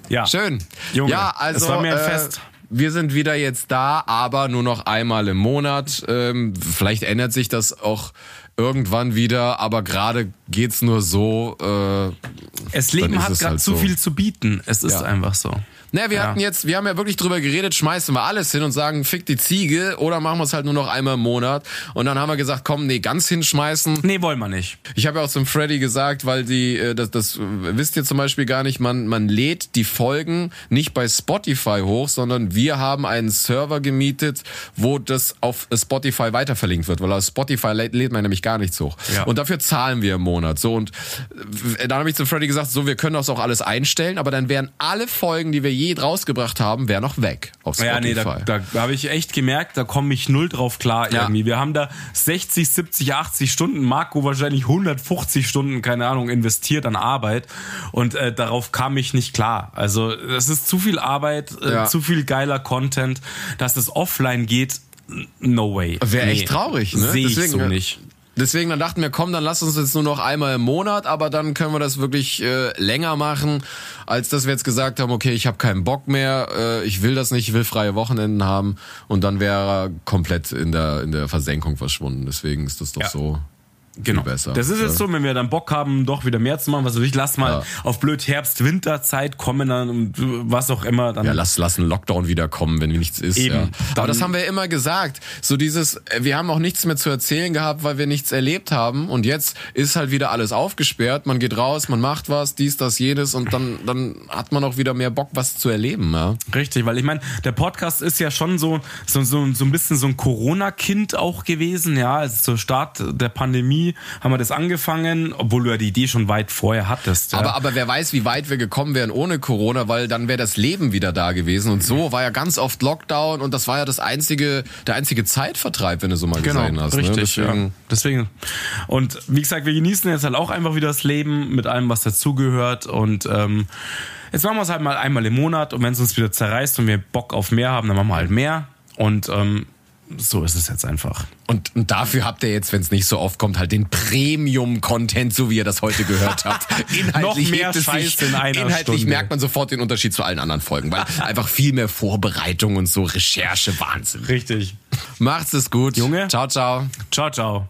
Ja. Schön. Junge, ja, also es war mir ein äh, Fest. Wir sind wieder jetzt da, aber nur noch einmal im Monat. Ähm, vielleicht ändert sich das auch irgendwann wieder, aber gerade geht's nur so. Äh, Es Leben hat gerade halt zu so. viel zu bieten. Es ist Ja. einfach so. Na, wir Ja. hatten jetzt, wir haben ja wirklich drüber geredet, schmeißen wir alles hin und sagen, fick die Ziege oder machen wir es halt nur noch einmal im Monat. Und dann haben wir gesagt, komm, nee, ganz hinschmeißen. Nee, wollen wir nicht. Ich habe ja auch zum Freddy gesagt, weil die, äh, das, das wisst ihr zum Beispiel gar nicht, man, man lädt die Folgen nicht bei Spotify hoch, sondern wir haben einen Server gemietet, wo das auf Spotify weiterverlinkt wird, weil auf Spotify lädt, lädt man nämlich gar nichts hoch. Ja. Und dafür zahlen wir im Monat. So und äh, dann habe ich zum Freddy gesagt, so wir können das auch alles einstellen, aber dann wären alle Folgen, die wir je rausgebracht haben, wären noch weg auf Spotify. Ja, nee, da, da, da habe ich echt gemerkt, da komme ich null drauf klar Ja. irgendwie. Wir haben da 60, 70, 80 Stunden, Marco wahrscheinlich 150 Stunden, keine Ahnung, investiert an Arbeit und äh, darauf kam ich nicht klar. Also das ist zu viel Arbeit, äh, Ja. zu viel geiler Content, dass es offline geht, no way. Wäre Nee. echt traurig, ne? Sehe ich Deswegen, so nicht. Deswegen dann dachten wir, komm, dann lass uns jetzt nur noch einmal im Monat, aber dann können wir das wirklich äh, länger machen, als dass wir jetzt gesagt haben, okay, ich habe keinen Bock mehr, äh, ich will das nicht, ich will freie Wochenenden haben und dann wäre er komplett in der in der Versenkung verschwunden. Deswegen ist das doch Ja. so Genau. besser. Das ist jetzt so, wenn wir dann Bock haben, doch wieder mehr zu machen, was weiß ich, lass mal Ja. auf blöd Herbst-Winterzeit kommen dann und was auch immer. Dann Ja, lass, lass einen Lockdown wiederkommen, wenn nichts ist. Eben. Ja. Aber das haben wir immer gesagt. So dieses, äh, wir haben auch nichts mehr zu erzählen gehabt, weil wir nichts erlebt haben. Und jetzt ist halt wieder alles aufgesperrt. Man geht raus, man macht was, dies, das, jenes. Und dann, dann hat man auch wieder mehr Bock, was zu erleben. Ja. Richtig, weil ich meine, der Podcast ist ja schon so, so, so, so ein bisschen so ein Corona-Kind auch gewesen, ja. Also zur Start der Pandemie haben wir das angefangen, obwohl du ja die Idee schon weit vorher hattest. Ja. Aber, aber wer weiß, wie weit wir gekommen wären ohne Corona, weil dann wäre das Leben wieder da gewesen. Und so war ja ganz oft Lockdown und das war ja das einzige, der einzige Zeitvertreib, wenn du so mal gesehen hast. Genau, richtig, ne? Deswegen, ja. Deswegen. Und wie gesagt, wir genießen jetzt halt auch einfach wieder das Leben mit allem, was dazugehört. Und ähm, jetzt machen wir es halt mal einmal im Monat und wenn es uns wieder zerreißt und wir Bock auf mehr haben, dann machen wir halt mehr. Und ähm, so ist es jetzt einfach. Und, und dafür habt ihr jetzt, wenn es nicht so oft kommt, halt den Premium-Content, so wie ihr das heute gehört habt. Inhaltlich, Noch mehr Scheiß in einer inhaltlich Stunde. merkt man sofort den Unterschied zu allen anderen Folgen, weil einfach viel mehr Vorbereitung und so Recherche, Wahnsinn. Richtig. Macht's es gut. Junge. Ciao, ciao. Ciao, ciao.